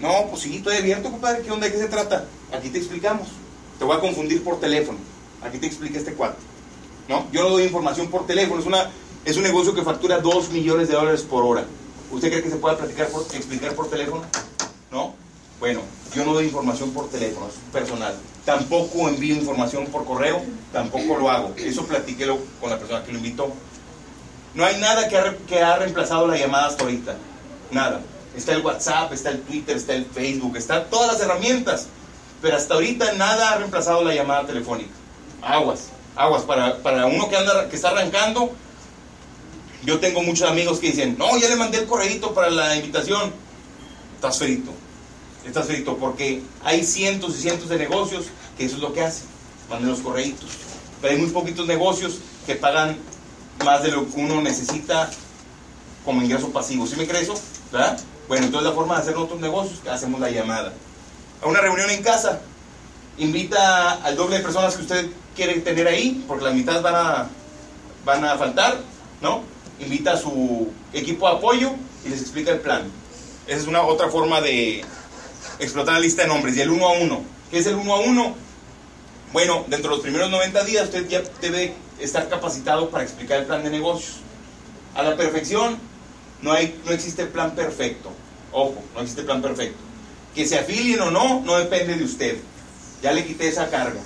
No, pues sí, estoy abierto, compadre. ¿Qué onda? ¿De qué se trata? Aquí te explicamos. Te voy a confundir por teléfono. Aquí te explica este cuate. ¿No? Yo no doy información por teléfono. Es, una, es un negocio que factura 2 millones de dólares por hora. ¿Usted cree que se pueda platicar por, explicar por teléfono? ¿No? Bueno, yo no doy información por teléfono, es personal. Tampoco envío información por correo, tampoco lo hago. Eso platíquelo con la persona que lo invitó. No hay nada que ha, que ha reemplazado la llamada hasta ahorita. Nada. Está el WhatsApp, está el Twitter, está el Facebook, están todas las herramientas. Pero hasta ahorita nada ha reemplazado la llamada telefónica. Aguas, aguas. Para, para uno que, anda, que está arrancando, yo tengo muchos amigos que dicen, no, ya le mandé el correíto para la invitación. Estás frito. Estás frito porque hay cientos y cientos de negocios que eso es lo que hacen. Mandan los correitos. Pero hay muy poquitos negocios que pagan más de lo que uno necesita como ingreso pasivo. ¿Sí me crees eso? ¿Verdad? Bueno, entonces la forma de hacer otros negocios, hacemos la llamada. A una reunión en casa, invita al doble de personas que usted quiere tener ahí, porque la mitad van a, van a faltar, ¿no? Invita a su equipo de apoyo y les explica el plan. Esa es una otra forma de explotar la lista de nombres. Y el uno a uno. ¿Qué es el uno a uno? Bueno, dentro de los primeros 90 días usted ya debe estar capacitado para explicar el plan de negocios. A la perfección, no, hay, no existe plan perfecto. Ojo, no existe plan perfecto. Que se afilien o no, no depende de usted. Ya le quité esa carga.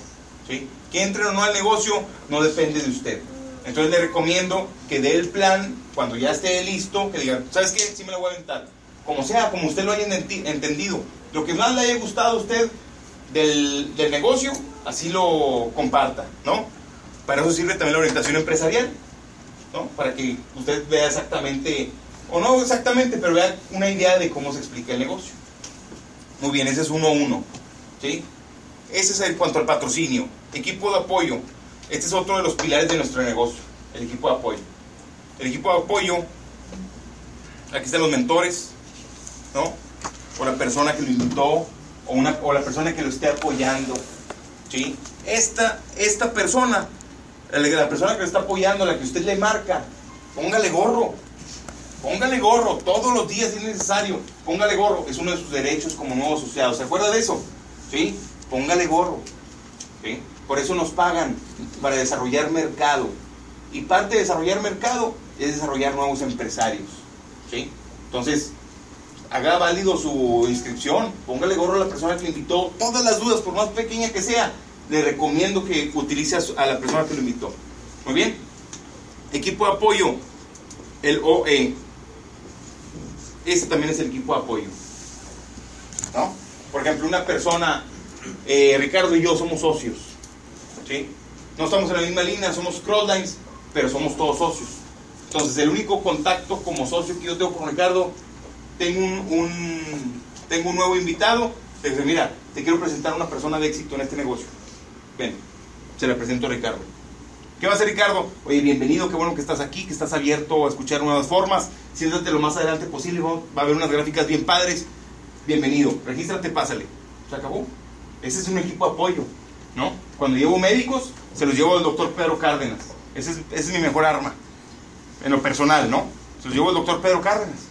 ¿sí? Que entre o no al negocio, no depende de usted. Entonces le recomiendo que dé el plan cuando ya esté listo, que diga, ¿sabes qué? Sí me lo voy a aventar. Como sea, como usted lo haya entendido. Lo que más le haya gustado a usted del, del negocio, así lo comparta, ¿no? Para eso sirve también la orientación empresarial, ¿no? Para que usted vea exactamente, o no exactamente, pero vea una idea de cómo se explica el negocio. Muy bien, ese es uno uno, ¿sí? Ese es en cuanto al patrocinio. Equipo de apoyo. Este es otro de los pilares de nuestro negocio, el equipo de apoyo. El equipo de apoyo, aquí están los mentores, ¿no? O la persona que lo invitó, o, una, o la persona que lo esté apoyando, ¿sí? Esta, esta persona, la persona que lo está apoyando, la que usted le marca, póngale gorro, póngale gorro, todos los días si es necesario, póngale gorro, es uno de sus derechos como nuevo asociado, ¿se acuerda de eso? ¿Sí? Póngale gorro. Por eso nos pagan, para desarrollar mercado. Y parte de desarrollar mercado es desarrollar nuevos empresarios, ¿sí? Entonces, haga válido su inscripción, póngale gorro a la persona que le invitó, todas las dudas, por más pequeña que sea, le recomiendo que utilice a la persona que lo invitó. Muy bien. Equipo de apoyo, el OE. Este también es el equipo de apoyo. ¿No? Por ejemplo, una persona, eh, Ricardo y yo somos socios. ¿Sí? No estamos en la misma línea, somos crosslines, pero somos todos socios. Entonces, el único contacto como socio que yo tengo con Ricardo, tengo un, un- tengo un nuevo invitado. Le dice, mira, te quiero presentar a una persona de éxito en este negocio. Ven, se la presento a Ricardo. ¿Qué va a hacer Ricardo? Oye, bienvenido, qué bueno que estás aquí, que estás abierto a escuchar nuevas formas. Siéntate lo más adelante posible, va a haber unas gráficas bien padres. Bienvenido, regístrate, pásale. Se acabó. Ese es un equipo de apoyo, ¿no? Cuando llevo médicos, se los llevo al doctor Pedro Cárdenas. Ese es, es mi mejor arma, en lo personal, ¿no? Se los llevo al doctor Pedro Cárdenas.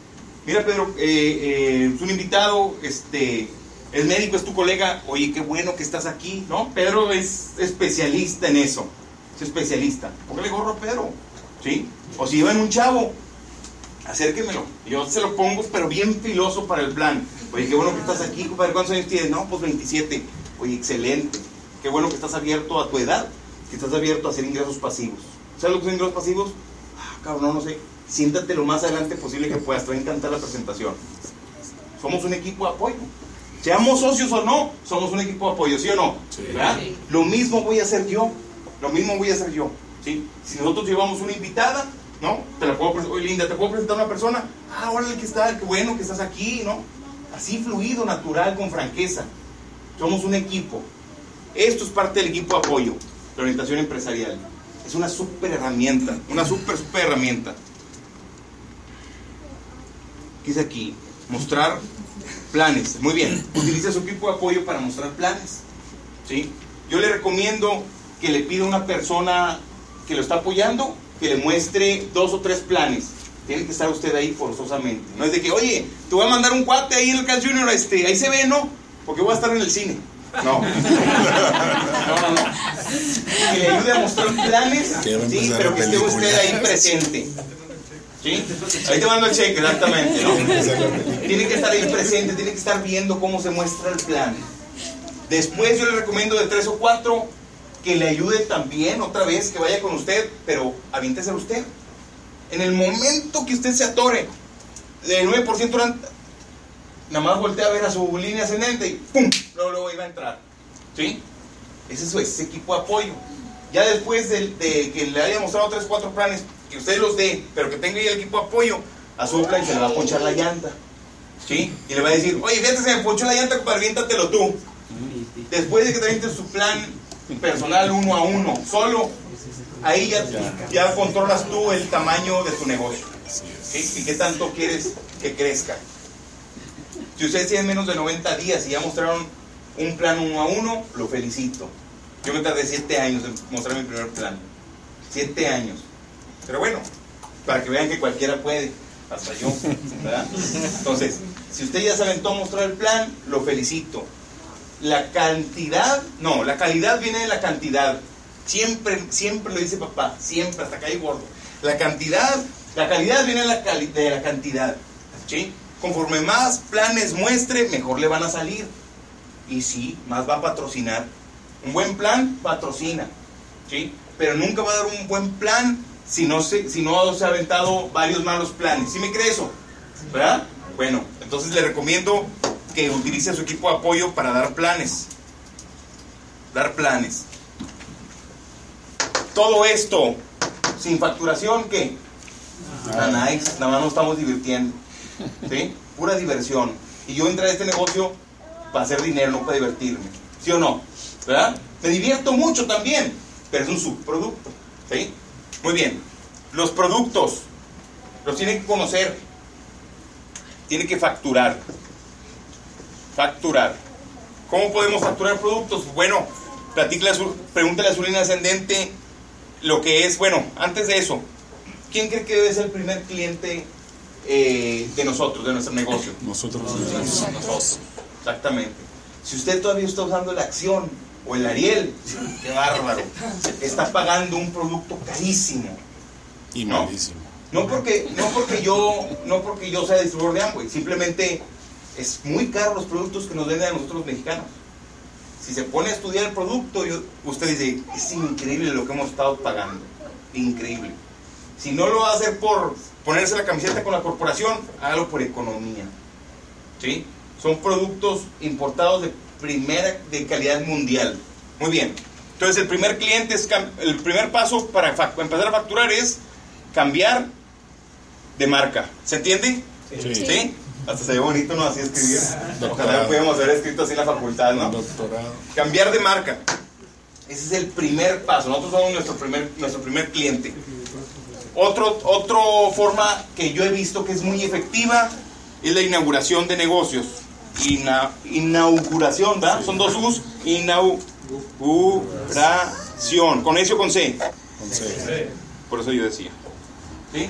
Mira, Pedro, eh, eh, es un invitado, este, el médico es tu colega, oye, qué bueno que estás aquí, ¿no? Pedro es especialista en eso, es especialista. Póngale gorro a Pedro, ¿sí? O si llevan un chavo, acérquemelo. Yo se lo pongo, pero bien filoso para el plan. Oye, qué bueno que estás aquí, compadre. ¿Cuántos años tienes? No, pues 27. Oye, excelente. Qué bueno que estás abierto a tu edad, que estás abierto a hacer ingresos pasivos. ¿Sabes lo que son ingresos pasivos? Ah, cabrón, no, no sé. Siéntate lo más adelante posible que puedas. Te va a encantar la presentación. Somos un equipo de apoyo. Seamos socios o no, somos un equipo de apoyo, ¿sí o no? ¿Verdad? Lo mismo voy a hacer yo. Lo mismo voy a hacer yo. ¿sí? Si nosotros llevamos una invitada, ¿no? Te la puedo. Oye, Linda, ¿te puedo presentar a una persona? Ah, órale, que está, qué bueno que estás aquí, ¿no? Así fluido, natural, con franqueza. Somos un equipo. Esto es parte del equipo de apoyo, de orientación empresarial. Es una super herramienta, una super, super herramienta. ¿Qué es aquí? Mostrar planes. Muy bien, utiliza su equipo de apoyo para mostrar planes. ¿sí? Yo le recomiendo que le pida a una persona que lo está apoyando que le muestre dos o tres planes. Tiene que estar usted ahí forzosamente. No es de que, oye, te voy a mandar un cuate ahí en el Cal Junior, este, ahí se ve, ¿no? Porque voy a estar en el cine. No. No, no, no. Que le ayude a mostrar planes, sí, pero que esté usted ahí presente. ¿Sí? Ahí te mando el cheque, exactamente, ¿no? Tiene que estar ahí presente, tiene que estar viendo cómo se muestra el plan. Después yo le recomiendo de tres o cuatro que le ayude también otra vez, que vaya con usted, pero aviéntese usted. En el momento que usted se atore, del 9% eran- nada más voltea a ver a su línea ascendente y ¡pum! Luego, luego iba a entrar. ¿Sí? Ese es su- ese equipo de apoyo. Ya después de, de que le haya mostrado tres o cuatro planes, que usted los dé, pero que tenga ahí el equipo de apoyo, a su plan se le va a ponchar la llanta. ¿Sí? Y le va a decir, oye, fíjate, se me ponchó la llanta, compadre, aviéntatelo tú. Después de que te su plan personal uno a uno, solo, ahí ya, ya controlas tú el tamaño de tu negocio. Y qué tanto quieres que crezca. Si ustedes tienen menos de 90 días y ya mostraron un plan uno a uno, lo felicito. Yo me tardé 7 años en mostrar mi primer plan. 7 años. Pero bueno, para que vean que cualquiera puede, hasta yo. Entonces, si usted ya se aventó a mostrar el plan, lo felicito. La cantidad, no, la calidad viene de la cantidad. Siempre, siempre lo dice papá, siempre, hasta acá hay gordo. La cantidad, la calidad viene de la, de la cantidad. ¿Sí? conforme más planes muestre, mejor le van a salir. Y sí, más va a patrocinar. Un buen plan patrocina, ¿sí? Pero nunca va a dar un buen plan si no se, si no se ha aventado varios malos planes. ¿Sí me cree eso? ¿Verdad? Bueno, entonces le recomiendo que utilice su equipo de apoyo para dar planes. Dar planes. Todo esto sin facturación, ¿qué? Ah, nice, nada más nos estamos divirtiendo. ¿Sí? Pura diversión. Y yo entré a este negocio para hacer dinero, no para divertirme. ¿Sí o no? ¿Verdad? Me divierto mucho también, pero es un subproducto. ¿Sí? Muy bien. Los productos los tiene que conocer. Tiene que facturar. Facturar. ¿Cómo podemos facturar productos? Bueno, platícale a su, pregúntale a su línea ascendente lo que es, bueno, antes de eso, ¿quién cree que debe ser el primer cliente eh, de nosotros, de nuestro negocio? Nosotros. Nosotros. Exactamente. Si usted todavía está usando la acción o el Ariel, qué bárbaro. Está pagando un producto carísimo. Y No. malísimo. No porque, no porque yo, no porque yo sea distribuidor de Amway, simplemente es muy caro los productos que nos venden a nosotros los mexicanos. Si se pone a estudiar el producto, yo- usted dice, es increíble lo que hemos estado pagando. Increíble. Si no lo va a hacer por ponerse la camiseta con la corporación, hágalo por economía. ¿Sí? Son productos importados de primera, de calidad mundial. Muy bien. Entonces el primer cliente es, el primer paso para empezar a facturar es cambiar de marca. ¿Se entiende? Sí. ¿Sí? Hasta se ve bonito, ¿no? Así escribir. Ojalá pudiéramos haber escrito así en la facultad, ¿no? Doctorado. Cambiar de marca. Ese es el primer paso. Nosotros somos nuestro primer, nuestro primer cliente. Otro, otro forma que yo he visto que es muy efectiva es la inauguración de negocios. Ina- inauguración, ¿verdad? Son dos U's. Inauguración. ¿Con S o con C? Con C. Por eso yo decía. ¿Sí?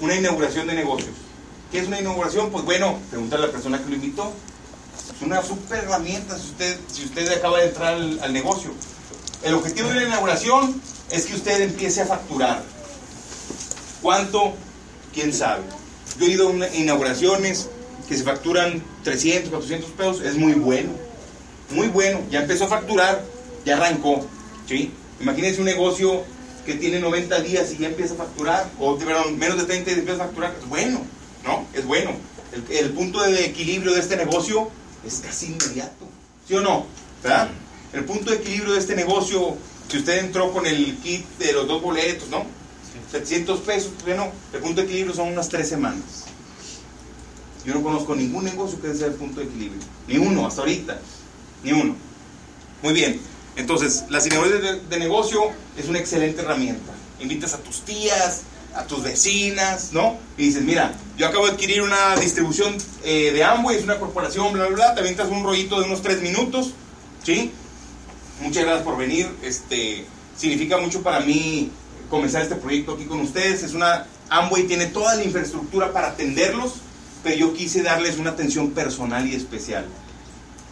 Una inauguración de negocios. ¿Qué es una inauguración? Pues bueno, preguntarle a la persona que lo invitó. Es una super herramienta si usted, si usted acaba de entrar al, negocio. El objetivo de la inauguración es que usted empiece a facturar. ¿Cuánto? ¿Quién sabe? Yo he ido a inauguraciones que se facturan 300, 400 pesos. Es muy bueno. Muy bueno. Ya empezó a facturar. Ya arrancó. ¿sí? Imagínense un negocio que tiene 90 días y ya empieza a facturar. O menos de 30 días empieza a facturar. Bueno. ¿No? Es bueno. El, el punto de equilibrio de este negocio es casi inmediato. ¿Sí o no? ¿Verdad? El punto de equilibrio de este negocio, si usted entró con el kit de los dos boletos, ¿no? 700 pesos, bueno, el punto de equilibrio son unas tres semanas. Yo no conozco ningún negocio que sea el punto de equilibrio. Ni uno, hasta ahorita. Ni uno. Muy bien. Entonces, las inauguraciones de, de negocio es una excelente herramienta. Invitas a tus tías, a tus vecinas, ¿no? Y dices, mira, yo acabo de adquirir una distribución eh, de Amway, es una corporación, bla, bla, bla. Te avientas un rollito de unos tres minutos, ¿sí? Muchas gracias por venir. Este, significa mucho para mí comenzar este proyecto aquí con ustedes. Es una Amway tiene toda la infraestructura para atenderlos, pero yo quise darles una atención personal y especial.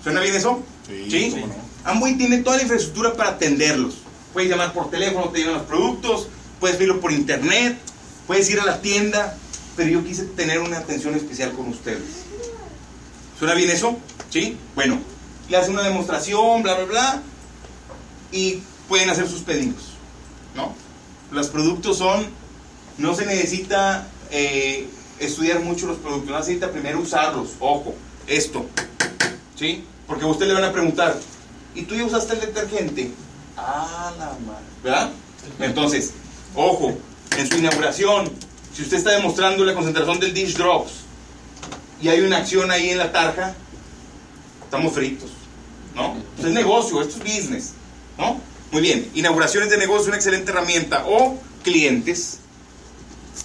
¿Suena bien eso? Sí, cómo no. Amway tiene toda la infraestructura para atenderlos. Puedes llamar por teléfono, te llevan los productos, puedes verlo por internet, puedes ir a la tienda, pero yo quise tener una atención especial con ustedes. ¿Suena bien eso? ¿Sí? Bueno, le hacen una demostración, bla, bla, bla, y pueden hacer sus pedidos. ¿No? Los productos son, no se necesita eh, estudiar mucho los productos, no necesita primero usarlos. Ojo, esto. ¿Sí? Porque a usted le van a preguntar, ¿y tú ya usaste el detergente? Ah, la madre. ¿Verdad? Entonces, ojo, en su inauguración, si usted está demostrando la concentración del dish drops y hay una acción ahí en la tarja, estamos fritos. ¿No? Esto es negocio, esto es business. ¿No? Muy bien, inauguraciones de negocio una excelente herramienta. O clientes.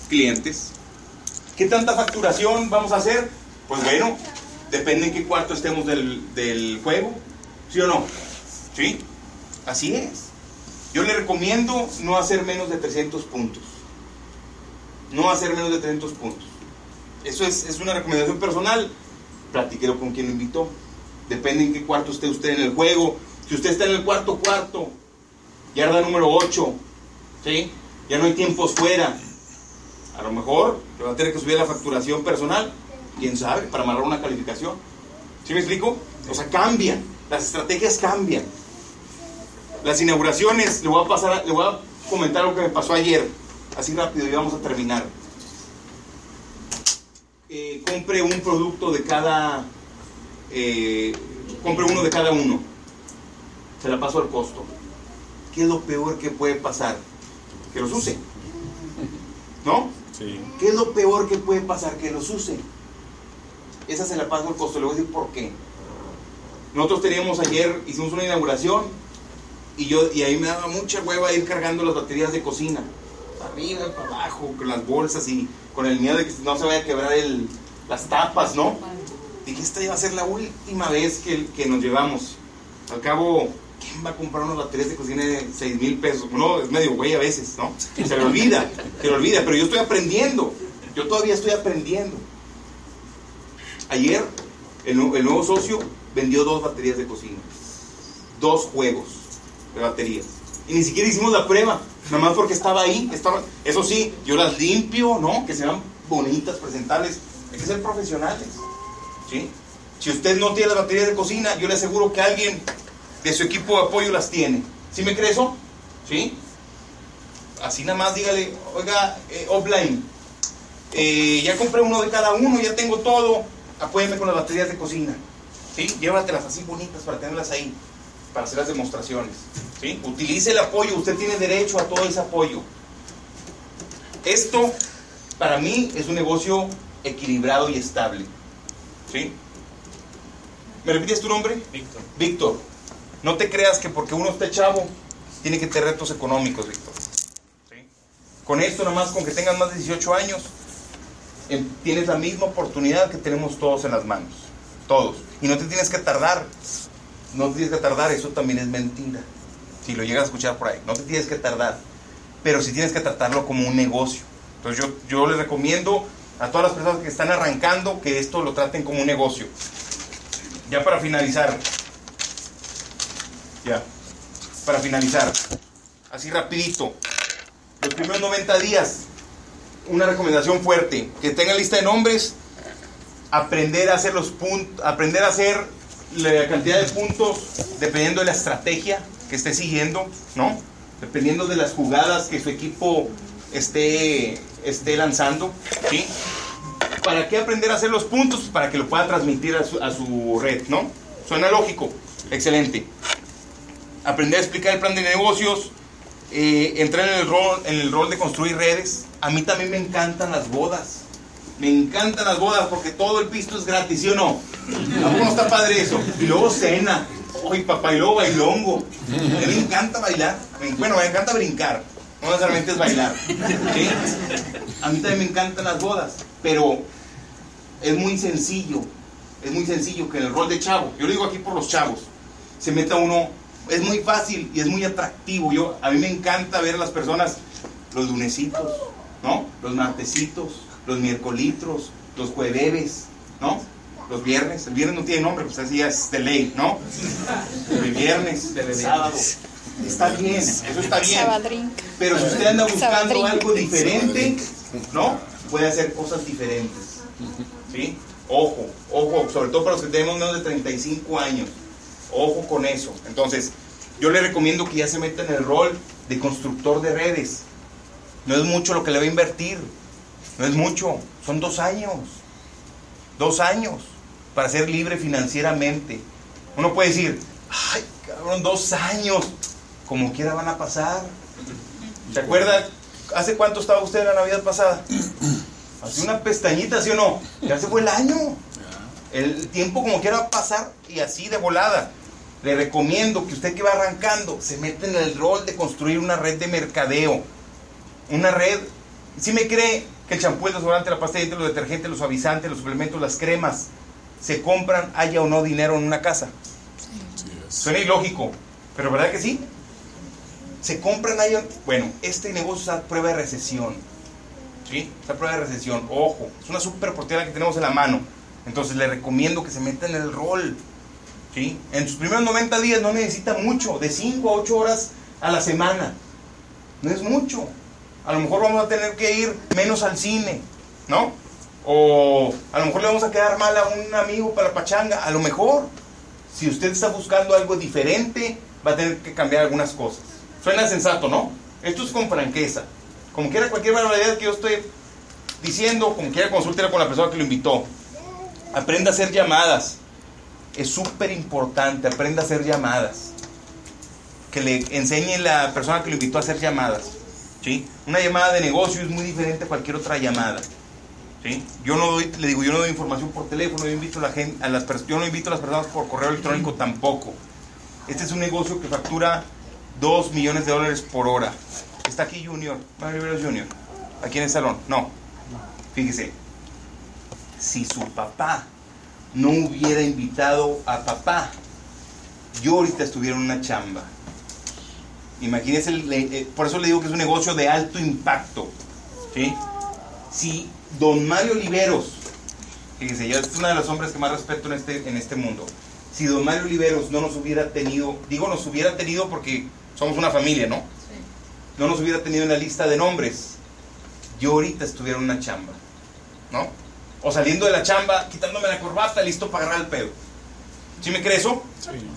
Clientes. ¿Qué tanta facturación vamos a hacer? Pues bueno, depende en qué cuarto estemos del, del juego. ¿Sí o no? ¿Sí? Así es. Yo le recomiendo no hacer menos de 300 puntos. No hacer menos de 300 puntos. Eso es, es una recomendación personal. Platíquelo con quien lo invitó. Depende en qué cuarto esté usted en el juego. Si usted está en el cuarto cuarto, yarda número 8, ¿sí? Ya no hay tiempos fuera. A lo mejor le va a tener que subir la facturación personal. quién sabe, para amarrar una calificación. ¿Sí me explico? O sea, cambian, las estrategias cambian. Las inauguraciones, le voy a pasar, le voy a comentar lo que me pasó ayer, así rápido y vamos a terminar. Eh, compre un producto de cada, eh, compre uno de cada uno. Se la paso al costo. ¿Qué es lo peor que puede pasar? Que los use. ¿No? Sí. ¿Qué es lo peor que puede pasar? Que los use. Esa se la paso al costo. Le voy a decir por qué. Nosotros teníamos ayer, hicimos una inauguración y yo y ahí me daba mucha hueva ir cargando las baterías de cocina. Para arriba, para abajo, con las bolsas y con el miedo de que no se vaya a quebrar el, las tapas, ¿no? Dije, esta iba a ser la última vez que, que nos llevamos. Al cabo, ¿quién va a comprar unas baterías de cocina de 6 mil pesos? No, es medio güey a veces, ¿no? Se le olvida, se le olvida, pero yo estoy aprendiendo. Yo todavía estoy aprendiendo. Ayer, el, nu- el nuevo socio vendió dos baterías de cocina. Dos juegos de baterías. Y ni siquiera hicimos la prueba, nada más porque estaba ahí. Estaba, eso sí, yo las limpio, ¿no? Que sean bonitas, presentables. Hay que ser profesionales. ¿sí? Si usted no tiene las baterías de cocina, yo le aseguro que alguien de su equipo de apoyo las tiene. ¿Sí me cree eso? ¿Sí? Así nada más dígale, oiga, eh, offline, eh, ya compré uno de cada uno, ya tengo todo, apóyeme con las baterías de cocina. ¿Sí? Llévatelas así bonitas para tenerlas ahí, para hacer las demostraciones. ¿Sí? Utilice el apoyo, usted tiene derecho a todo ese apoyo. Esto, para mí, es un negocio equilibrado y estable. ¿Sí? ¿Me repites tu nombre? Víctor. Víctor, no te creas que porque uno esté chavo, tiene que tener retos económicos, Víctor. ¿Sí? Con esto, nomás con que tengas más de 18 años, em- tienes la misma oportunidad que tenemos todos en las manos. Todos. Y no te tienes que tardar. No te tienes que tardar, eso también es mentira. Si lo llegas a escuchar por ahí, no te tienes que tardar. Pero sí tienes que tratarlo como un negocio. Entonces yo, yo les recomiendo a todas las personas que están arrancando que esto lo traten como un negocio. Ya para finalizar. Ya. Para finalizar. Así rapidito. Los primeros 90 días. Una recomendación fuerte. Que tengan lista de nombres. Aprender a hacer los puntos. Aprender a hacer la cantidad de puntos dependiendo de la estrategia que esté siguiendo, ¿no? Dependiendo de las jugadas que su equipo esté, esté lanzando, ¿sí? ¿Para qué aprender a hacer los puntos? Para que lo pueda transmitir a su, a su red, ¿no? Suena lógico. Excelente. Aprender a explicar el plan de negocios. eh, entrar en el, rol, en el rol de construir redes. A mí también me encantan las bodas. Me encantan las bodas porque todo el pisto es gratis, ¿sí o no? ¿A poco está padre eso? Y luego cena. Ay, papá, y luego bailongo. A mí me encanta bailar. Bueno, me encanta brincar. No necesariamente es bailar. A mí también me encantan las bodas. Pero es muy sencillo. Es muy sencillo que en el rol de chavo, yo lo digo aquí por los chavos, se meta uno. Es muy fácil y es muy atractivo. Yo, a mí me encanta ver a las personas los lunesitos, ¿no? Los martesitos, los miércolitos, los jueves, ¿no? Los viernes. El viernes no tiene nombre, pues así es de ley, ¿no? El viernes, el sábado. Está bien, eso está bien. Pero si usted anda buscando algo diferente, ¿no? Puede hacer cosas diferentes. ¿Sí? Ojo, ojo, sobre todo para los que tenemos menos de 35 años. Ojo con eso. Entonces, yo le recomiendo que ya se meta en el rol de constructor de redes. No es mucho lo que le va a invertir. No es mucho. Son dos años. Dos años para ser libre financieramente. Uno puede decir, ay, cabrón, dos años. Como quiera van a pasar. ¿Se acuerda? ¿Hace cuánto estaba usted en la Navidad pasada? Hace una pestañita, ¿sí o no? Ya se fue el año. El tiempo como quiera va a pasar y así de volada. Le recomiendo que usted que va arrancando se meta en el rol de construir una red de mercadeo. Una red, si me cree que el champú, el desodorante, la pasta de dientes, los detergentes, los suavizantes, los suplementos, las cremas, se compran, haya o no dinero en una casa. Suena ilógico, pero ¿verdad que sí? Se compran ahí. Bueno, este negocio está a prueba de recesión. ¿Sí? Está a prueba de recesión. Ojo, es una super oportunidad que tenemos en la mano. Entonces le recomiendo que se meta en el rol. ¿Sí? En sus primeros 90 días no necesita mucho, de 5 a 8 horas a la semana. No es mucho. A lo mejor vamos a tener que ir menos al cine, ¿no? O a lo mejor le vamos a quedar mal a un amigo para pachanga. A lo mejor, si usted está buscando algo diferente, va a tener que cambiar algunas cosas. Suena sensato, ¿no? Esto es con franqueza. Como quiera cualquier barbaridad que yo estoy diciendo, como quiera consúltela con la persona que lo invitó. Aprenda a hacer llamadas. Es súper importante, aprenda a hacer llamadas. Que le enseñe la persona que lo invitó a hacer llamadas. ¿Sí? Una llamada de negocio es muy diferente a cualquier otra llamada. ¿sí? Yo no doy, le digo, yo no doy información por teléfono, yo, invito a la gente, a las, yo no invito a las personas por correo electrónico tampoco. Este es un negocio que factura 2 millones de dólares por hora. Está aquí Junior, Mario Rivera Junior, aquí en el salón. No, fíjese, si su papá no hubiera invitado a papá, yo ahorita estuviera en una chamba. Imagínese, el- eh, por eso le digo que es un negocio de alto impacto. ¿sí? Si don Mario Oliveros, fíjese, yo es uno de los hombres que más respeto en este, en este mundo. Si don Mario Oliveros no nos hubiera tenido, digo nos hubiera tenido porque somos una familia, ¿no? No nos hubiera tenido en la lista de nombres, yo ahorita estuviera en una chamba, ¿no? O saliendo de la chamba, quitándome la corbata, listo para agarrar el pedo. ¿Sí me cree eso?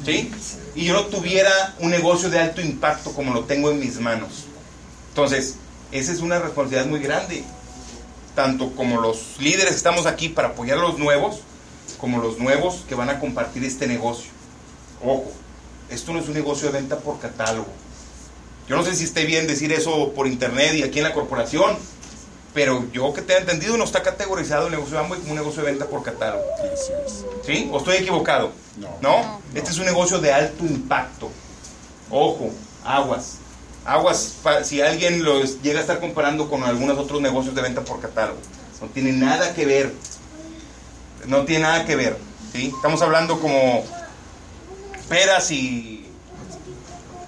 ¿Sí? Y yo no tuviera un negocio de alto impacto como lo tengo en mis manos. Entonces, esa es una responsabilidad muy grande. Tanto como los líderes estamos aquí para apoyar a los nuevos, como los nuevos que van a compartir este negocio. Ojo, esto no es un negocio de venta por catálogo. Yo no sé si esté bien decir eso por internet y aquí en la corporación, pero yo que te he entendido no está categorizado el negocio de Amway como un negocio de venta por catálogo. Así es. ¿Sí? ¿O estoy equivocado? No. ¿No? Este es un negocio de alto impacto. Ojo, aguas. Aguas si alguien los llega a estar comparando con algunos otros negocios de venta por catálogo. No tiene nada que ver. No tiene nada que ver. ¿sí? Estamos hablando como peras y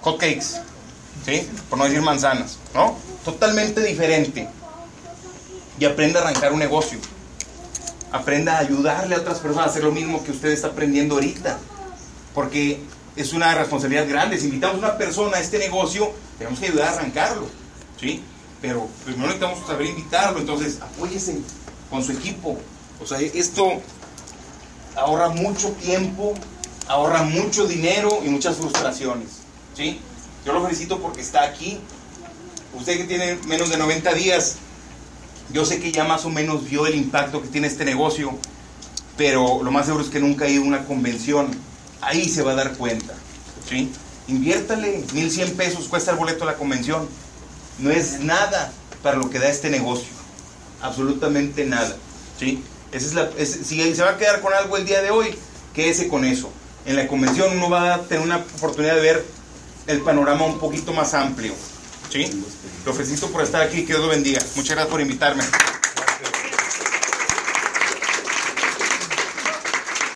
hotcakes. ¿Sí? Por no decir manzanas. ¿No? Totalmente diferente. Y aprenda a arrancar un negocio aprenda a ayudarle a otras personas a hacer lo mismo que usted está aprendiendo ahorita. Porque es una responsabilidad grande. Si invitamos a una persona a este negocio, tenemos que ayudar a arrancarlo. ¿sí? Pero primero necesitamos saber invitarlo. Entonces, apóyese con su equipo. O sea, esto ahorra mucho tiempo, ahorra mucho dinero y muchas frustraciones. ¿sí? Yo lo felicito porque está aquí. Usted que tiene menos de 90 días, yo sé que ya más o menos vio el impacto que tiene este negocio, pero lo más seguro es que nunca ha ido a una convención. Ahí se va a dar cuenta. ¿sí? Inviértale, 1100 pesos cuesta el boleto de la convención. No es nada para lo que da este negocio. Absolutamente nada. ¿sí? Esa es la, es- si se va a quedar con algo el día de hoy, quédese con eso. En la convención uno va a tener una oportunidad de ver el panorama un poquito más amplio. ¿Sí? Lo felicito por estar aquí, que Dios lo bendiga. Muchas gracias por invitarme.